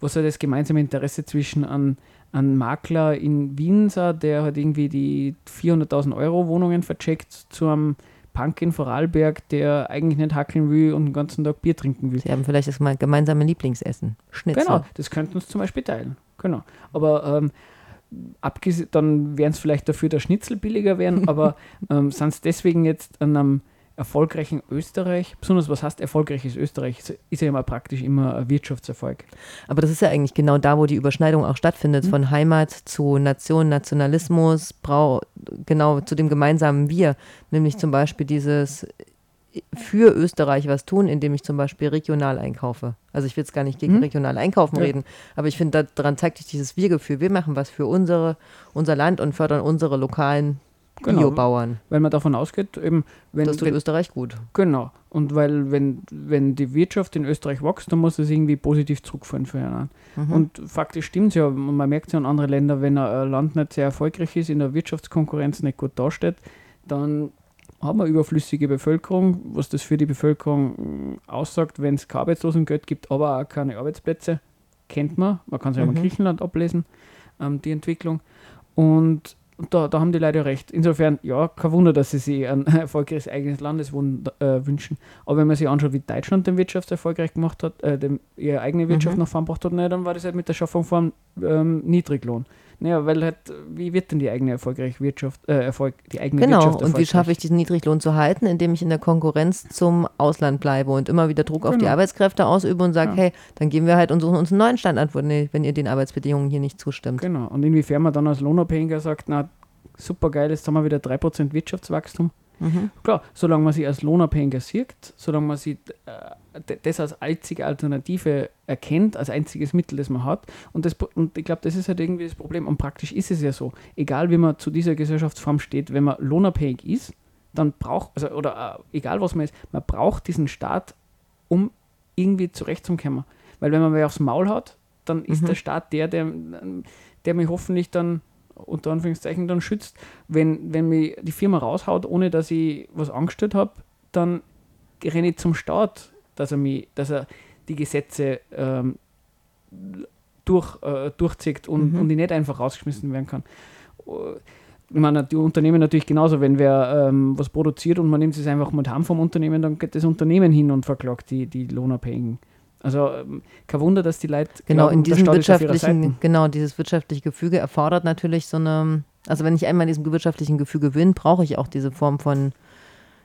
wo es halt das gemeinsame Interesse zwischen einem an Makler in Wien sah, der halt irgendwie die 400.000 Euro Wohnungen vercheckt, zu einem Punk in Vorarlberg, der eigentlich nicht hackeln will und den ganzen Tag Bier trinken will. Sie haben vielleicht das gemeinsame Lieblingsessen. Schnitzel. Genau, das könnten uns zum Beispiel teilen. Genau. Aber ähm, abgesehen, dann wären es vielleicht dafür, dass Schnitzel billiger wären, [laughs] aber ähm, sind es deswegen jetzt an einem erfolgreichen Österreich, besonders was heißt erfolgreiches Österreich, ist- ja immer praktisch immer ein Wirtschaftserfolg. Aber das ist ja eigentlich genau da, wo die Überschneidung auch stattfindet, von Heimat zu Nation, Nationalismus, brau, genau zu dem gemeinsamen Wir, nämlich zum Beispiel dieses für Österreich was tun, indem ich zum Beispiel regional einkaufe. Also ich will jetzt gar nicht gegen Mhm. regional einkaufen Ja. reden, aber ich finde, daran zeigt sich dieses Wir-Gefühl. Wir machen was für unsere, unser Land und fördern unsere lokalen Genau. Biobauern. Weil man davon ausgeht, eben, wenn, Das tut wenn Österreich gut. Genau. Und weil, wenn, wenn die Wirtschaft in Österreich wächst, dann muss es irgendwie positiv zurückfallen für einen. Mhm. Und faktisch stimmt es ja. Man merkt es ja in anderen Ländern, wenn ein Land nicht sehr erfolgreich ist, in der Wirtschaftskonkurrenz nicht gut dasteht, dann haben wir überflüssige Bevölkerung, was das für die Bevölkerung mh, aussagt, wenn es kein Arbeitslosengeld gibt, aber auch keine Arbeitsplätze. Kennt man. Man kann es ja auch in Mhm. Griechenland ablesen, ähm, die Entwicklung. Und da, da haben die Leute recht. Insofern, ja, kein Wunder, dass sie sich ein [laughs] erfolgreiches eigenes Landeswohnen äh, wünschen. Aber wenn man sich anschaut, wie Deutschland den Wirtschaftserfolgreich gemacht hat, äh, dem, ihre eigene Wirtschaft Mhm. nach vorn gebracht hat, na, dann war das halt mit der Schaffung von ähm, Niedriglohn. Naja, weil halt, wie wird denn die eigene erfolgreiche Wirtschaft, äh, Erfolg, die eigene Genau, Wirtschaft und wie schaffe ich diesen Niedriglohn zu halten, indem ich in der Konkurrenz zum Ausland bleibe und immer wieder Druck auf die Genau. Arbeitskräfte ausübe und sage, Ja. hey, dann gehen wir halt und suchen uns einen neuen Standort, wenn ihr, wenn ihr den Arbeitsbedingungen hier nicht zustimmt. Genau. Und inwiefern man dann als Lohnabhängiger sagt, na, super geil, jetzt haben wir wieder 3% Wirtschaftswachstum. Mhm. Klar, solange man sich als Lohnabhängiger sieht, solange man sich äh, das als einzige Alternative erkennt, als einziges Mittel, das man hat. Und, das, und ich glaube, das ist halt irgendwie das Problem. Und praktisch ist es ja so. Egal, wie man zu dieser Gesellschaftsform steht, wenn man lohnabhängig ist, dann braucht, also, oder äh, egal was man ist, man braucht diesen Staat, um irgendwie zurechtzukommen. Weil wenn man wer aufs Maul hat, dann ist Mhm. der Staat der, der, der mich hoffentlich dann unter Anführungszeichen dann schützt. Wenn, wenn mich die Firma raushaut, ohne dass ich was angestellt habe, dann renne ich zum Staat, dass er, mich, dass er die Gesetze ähm, durch, äh, durchzieht und, Mhm. und ich nicht einfach rausgeschmissen werden kann. Ich meine, die Unternehmen natürlich genauso, wenn wer ähm, was produziert und man nimmt es einfach mit heim vom Unternehmen, dann geht das Unternehmen hin und verklagt die, die Lohnabhängigen. Also ähm, kein Wunder, dass die Leute Genau, glauben, in diesem wirtschaftlichen, genau, dieses wirtschaftliche Gefüge erfordert natürlich so eine, also wenn ich einmal in diesem wirtschaftlichen Gefüge bin, brauche ich auch diese Form von,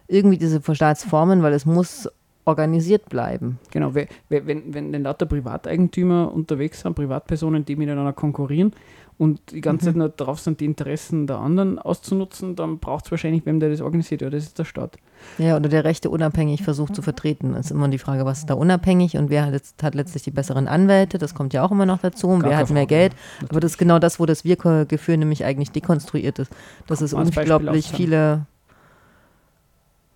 irgendwie diese Staatsformen, weil es muss organisiert bleiben. Genau, we- we- wenn, wenn denn lauter Privateigentümer unterwegs sind, Privatpersonen, die miteinander konkurrieren und die ganze Mhm. Zeit nur drauf sind, die Interessen der anderen auszunutzen, dann braucht es wahrscheinlich wem, der das organisiert. Ja, das ist der Staat. Ja, oder der Rechte unabhängig versucht zu vertreten. Das ist immer die Frage, was ist da unabhängig und wer hat, hat letztlich die besseren Anwälte. Das kommt ja auch immer noch dazu. Und Gar wer hat mehr Frage, Geld. ja, Aber das ist genau das, wo das Wir-Gefühl nämlich eigentlich dekonstruiert ist. Dass es unglaublich viele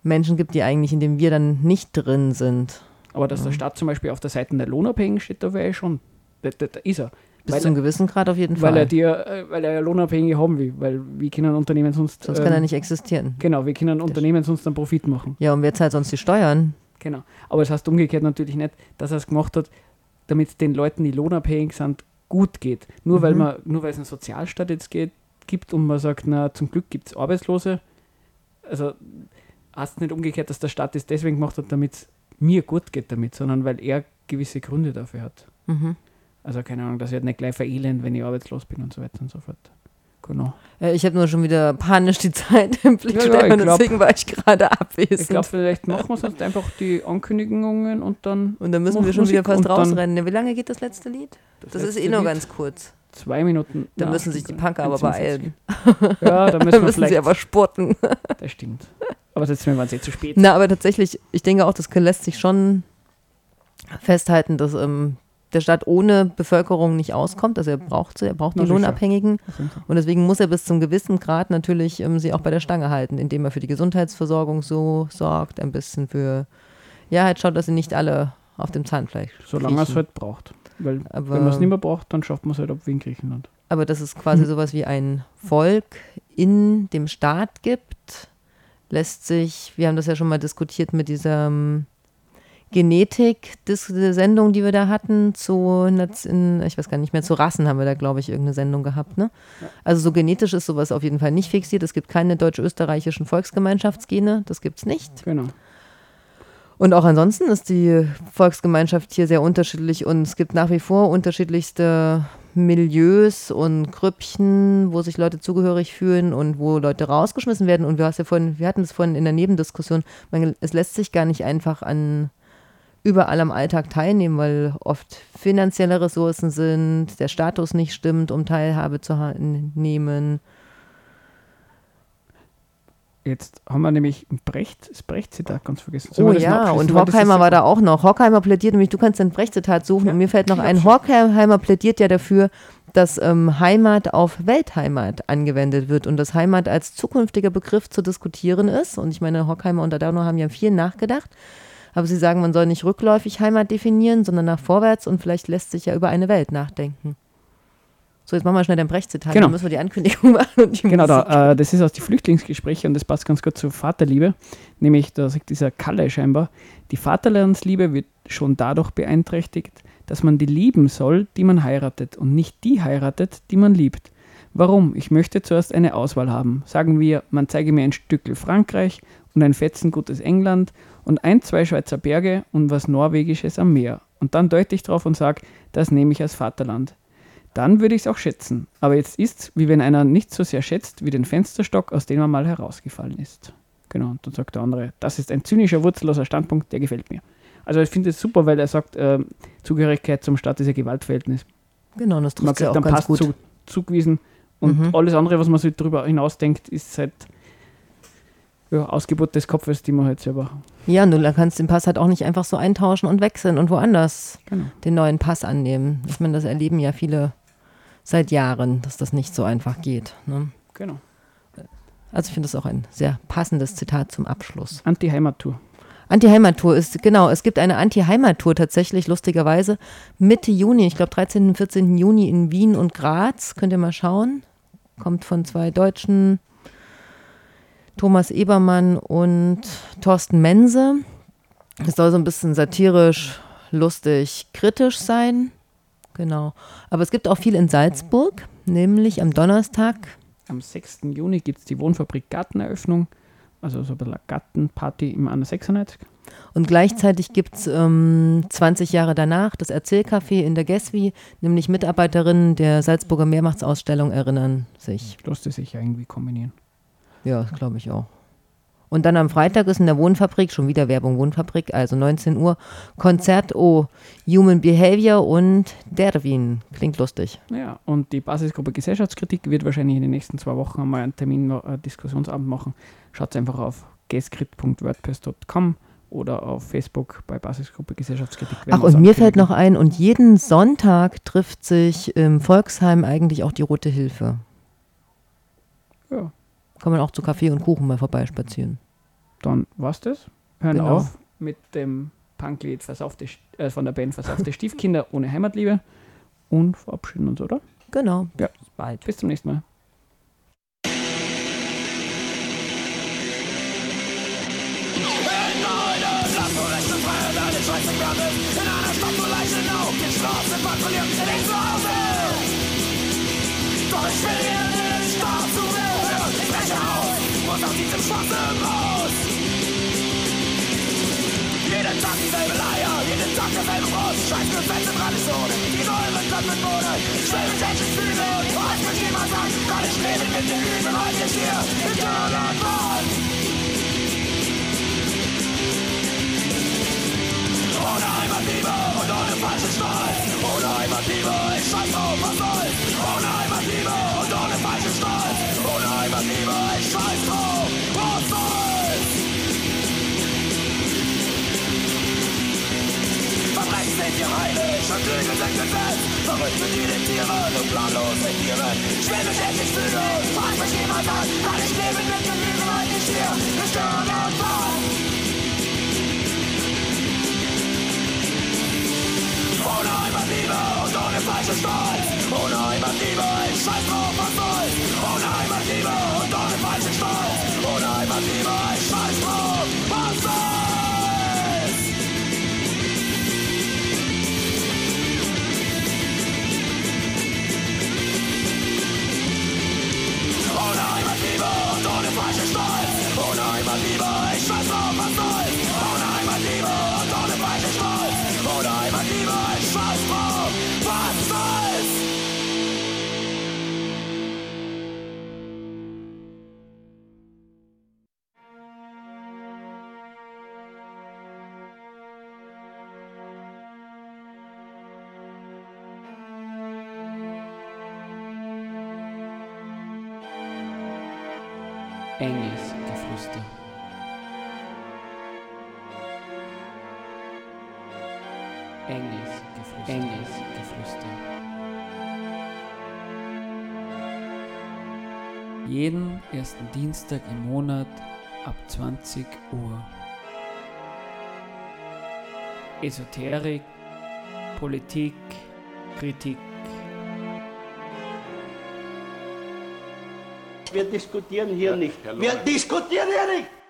Menschen gibt, die eigentlich in dem Wir dann nicht drin sind. Aber dass der Staat zum Beispiel auf der Seite der Lohnabhängigen steht, da wäre ich schon. Da, da, da ist er. Bis Weil zu einem gewissen Grad auf jeden Weil Fall. er dir, äh, weil er ja Lohnabhängige haben will. Weil wie können ein Unternehmen sonst. Sonst ähm, kann er nicht existieren. Genau, wie können ein Unternehmen sonst einen Profit machen. Ja, und wer zahlt sonst die Steuern? Genau. Aber das heißt umgekehrt natürlich nicht, dass er es gemacht hat, damit es den Leuten, die lohnabhängig sind, gut geht. Nur weil Mhm. man, nur weil es einen Sozialstaat jetzt geht, gibt und man sagt, na, zum Glück gibt es Arbeitslose. Also hast nicht umgekehrt, dass der Staat das deswegen gemacht hat, damit es mir gut geht damit, sondern weil er gewisse Gründe dafür hat. Mhm. Also keine Ahnung, dass ich halt nicht gleich verelend, wenn ich arbeitslos bin und so weiter und so fort. Genau. Ja, ich habe nur schon wieder panisch die Zeit [laughs] im Blick, Ja, ja, ich glaub- deswegen war ich gerade Ich abwesend. glaube, vielleicht machen wir sonst einfach die Ankündigungen und dann und dann müssen wir schon wieder Musik fast und dann- rausrennen. Wie lange geht das letzte Lied? Das, ist letzte eh nur Lied. ganz kurz. Zwei Minuten. Da müssen sich die Punker aber 1,47. beeilen. [laughs] Ja, da müssen Da wir müssen sie aber spurten. [laughs] Das stimmt. Aber jetzt waren sie eh zu spät. Na, aber tatsächlich, ich denke auch, das lässt sich schon festhalten, dass ähm, der Staat ohne Bevölkerung nicht auskommt. Also er braucht sie, er braucht die. Lohnabhängigen. Und deswegen muss er bis zum gewissen Grad natürlich ähm, sie auch bei der Stange halten, indem er für die Gesundheitsversorgung so sorgt, ein bisschen für, ja, halt schaut, dass sie nicht alle auf dem Zahnfleisch Solange er es halt braucht. Weil Aber- wenn man es nicht mehr braucht, dann schafft man es halt ab wie in Griechenland. Aber dass es quasi [laughs] sowas wie ein Volk in dem Staat gibt, lässt sich, wir haben das ja schon mal diskutiert mit dieser ähm, Genetik-Sendung, die wir da hatten, zu, in, ich weiß gar nicht mehr, zu Rassen haben wir da, glaube ich, irgendeine Sendung gehabt. Ne? Also so genetisch ist sowas auf jeden Fall nicht fixiert. Es gibt keine deutsch-österreichischen Volksgemeinschaftsgene, das gibt es nicht. Genau. Und auch ansonsten ist die Volksgemeinschaft hier sehr unterschiedlich und es gibt nach wie vor unterschiedlichste Milieus und Grüppchen, wo sich Leute zugehörig fühlen und wo Leute rausgeschmissen werden. Und wir, hast ja vorhin, wir hatten es vorhin in der Nebendiskussion, man, es lässt sich gar nicht einfach an überall am Alltag teilnehmen, weil oft finanzielle Ressourcen sind, der Status nicht stimmt, um Teilhabe zu nehmen. Jetzt haben wir nämlich ein Brecht, das Brecht-Zitat ganz vergessen. Sollen Oh ja, und Horkheimer war da auch noch. Horkheimer plädiert nämlich, du kannst den Brecht-Zitat suchen und mir fällt noch ein, Horkheimer plädiert ja dafür, dass ähm, Heimat auf Weltheimat angewendet wird und dass Heimat als zukünftiger Begriff zu diskutieren ist. Und ich meine, Horkheimer und Adorno haben ja viel nachgedacht. Aber sie sagen, man soll nicht rückläufig Heimat definieren, sondern nach vorwärts und vielleicht lässt sich ja über eine Welt nachdenken. So, jetzt machen wir schnell den Brecht-Zitat, Genau. dann müssen wir die Ankündigung [laughs] machen. Und die Genau, da, äh, das ist aus die Flüchtlingsgespräche und das passt ganz gut zur Vaterliebe. Nämlich, da sagt dieser Kalle scheinbar, die Vaterlandsliebe wird schon dadurch beeinträchtigt, dass man die lieben soll, die man heiratet und nicht die heiratet, die man liebt. Warum? Ich möchte zuerst eine Auswahl haben. Sagen wir, man zeige mir ein Stückel Frankreich und ein Fetzen gutes England und ein, zwei Schweizer Berge und was Norwegisches am Meer. Und dann deute ich drauf und sage, das nehme ich als Vaterland dann würde ich es auch schätzen. Aber jetzt ist wie wenn einer nicht so sehr schätzt wie den Fensterstock, aus dem er mal herausgefallen ist. Genau, und dann sagt der andere, das ist ein zynischer, wurzelloser Standpunkt, der gefällt mir. Also ich finde es super, weil er sagt, ähm, Zugehörigkeit zum Staat ist ein Gewaltverhältnis. Genau, das Man trifft ja kriegt auch dann ganz Pass gut. zu, zugewiesen und Mhm. alles andere, was man sich darüber hinausdenkt, ist halt ja, Ausgeburt des Kopfes, die man halt selber. Ja, du kannst den Pass halt auch nicht einfach so eintauschen und wechseln und woanders Genau. den neuen Pass annehmen. Ich meine, das erleben ja viele seit Jahren, dass das nicht so einfach geht. Ne? Genau. Also ich finde das auch ein sehr passendes Zitat zum Abschluss. Anti-Heimat-Tour. Anti-Heimat-Tour ist, genau, es gibt eine Anti-Heimat-Tour tatsächlich, lustigerweise, Mitte Juni, ich glaube 13. und 14. Juni in Wien und Graz, könnt ihr mal schauen. Kommt von zwei Deutschen, Thomas Ebermann und Thorsten Mense. Es soll so ein bisschen satirisch, lustig, kritisch sein. Genau. Aber es gibt auch viel in Salzburg, nämlich am Donnerstag. Am 6. Juni gibt es die Wohnfabrik Garteneröffnung, also so ein bisschen eine Gartenparty im 96. Und gleichzeitig gibt es ähm, 20 Jahre danach das Erzählcafé in der Geswi, nämlich Mitarbeiterinnen der Salzburger Mehrmachtsausstellung erinnern sich. Lässt es sich ja irgendwie kombinieren. Ja, glaube ich auch. Und dann am Freitag ist in der Wohnfabrik, schon wieder Werbung Wohnfabrik, also 19 Uhr, Konzert O, Human Behavior und Derwin. Klingt lustig. Ja, und die Basisgruppe Gesellschaftskritik wird wahrscheinlich in den nächsten zwei Wochen einmal einen Termin, einen Diskussionsabend machen. Schaut einfach auf gskrit.wordpress.com oder auf Facebook bei Basisgruppe Gesellschaftskritik. Ach, und mir fällt noch ein, und jeden Sonntag trifft sich im Volksheim eigentlich auch die Rote Hilfe. Ja. Kann man auch zu Kaffee und Kuchen mal vorbeispazieren. Dann war's das. Hören Genau. auf mit dem Punklied Versaufte, äh, von der Band Versaufte Stiefkinder [laughs] ohne Heimatliebe und verabschieden uns, oder? Genau. Ja. Bis bald. Bis zum nächsten Mal. Jeden Tag dieselbe Leier, jeden Tag derselbe Rost. Scheiß für fette Traditionen, die neue Stadt mit Mode. Ich will mit Menschen fühle und was mir jemand sagt, kann ich leben mit dem Übel heute hier in Dürrenwald. Ohne Heimatliebe und ohne falschen Stolz. Ohne Heimatliebe, ich scheiß drauf, was soll's. Ohne Heimatliebe und ohne falschen Stolz. Ohne Heimatliebe, ich scheiß drauf, sind hier heilig und Lügen sind Gesetz. Verrückt sind die Tiere und planlos regieren. Will mich endlich fühlen, falls mich jemand an, kann ich leben mit dem Lügen, weil ich hier nicht stören und. Ohne Heimatliebe und ohne falschen Stolz. Ohne Heimatliebe, ich scheiß drauf, was soll's. Ohne Heimatliebe und ohne falschen Stolz. Ohne Heimatliebe, ich und ohne falschen Jeden ersten Dienstag im Monat ab 20 Uhr. Esoterik, Politik, Kritik. Wir diskutieren hier nicht. Wir diskutieren hier nicht.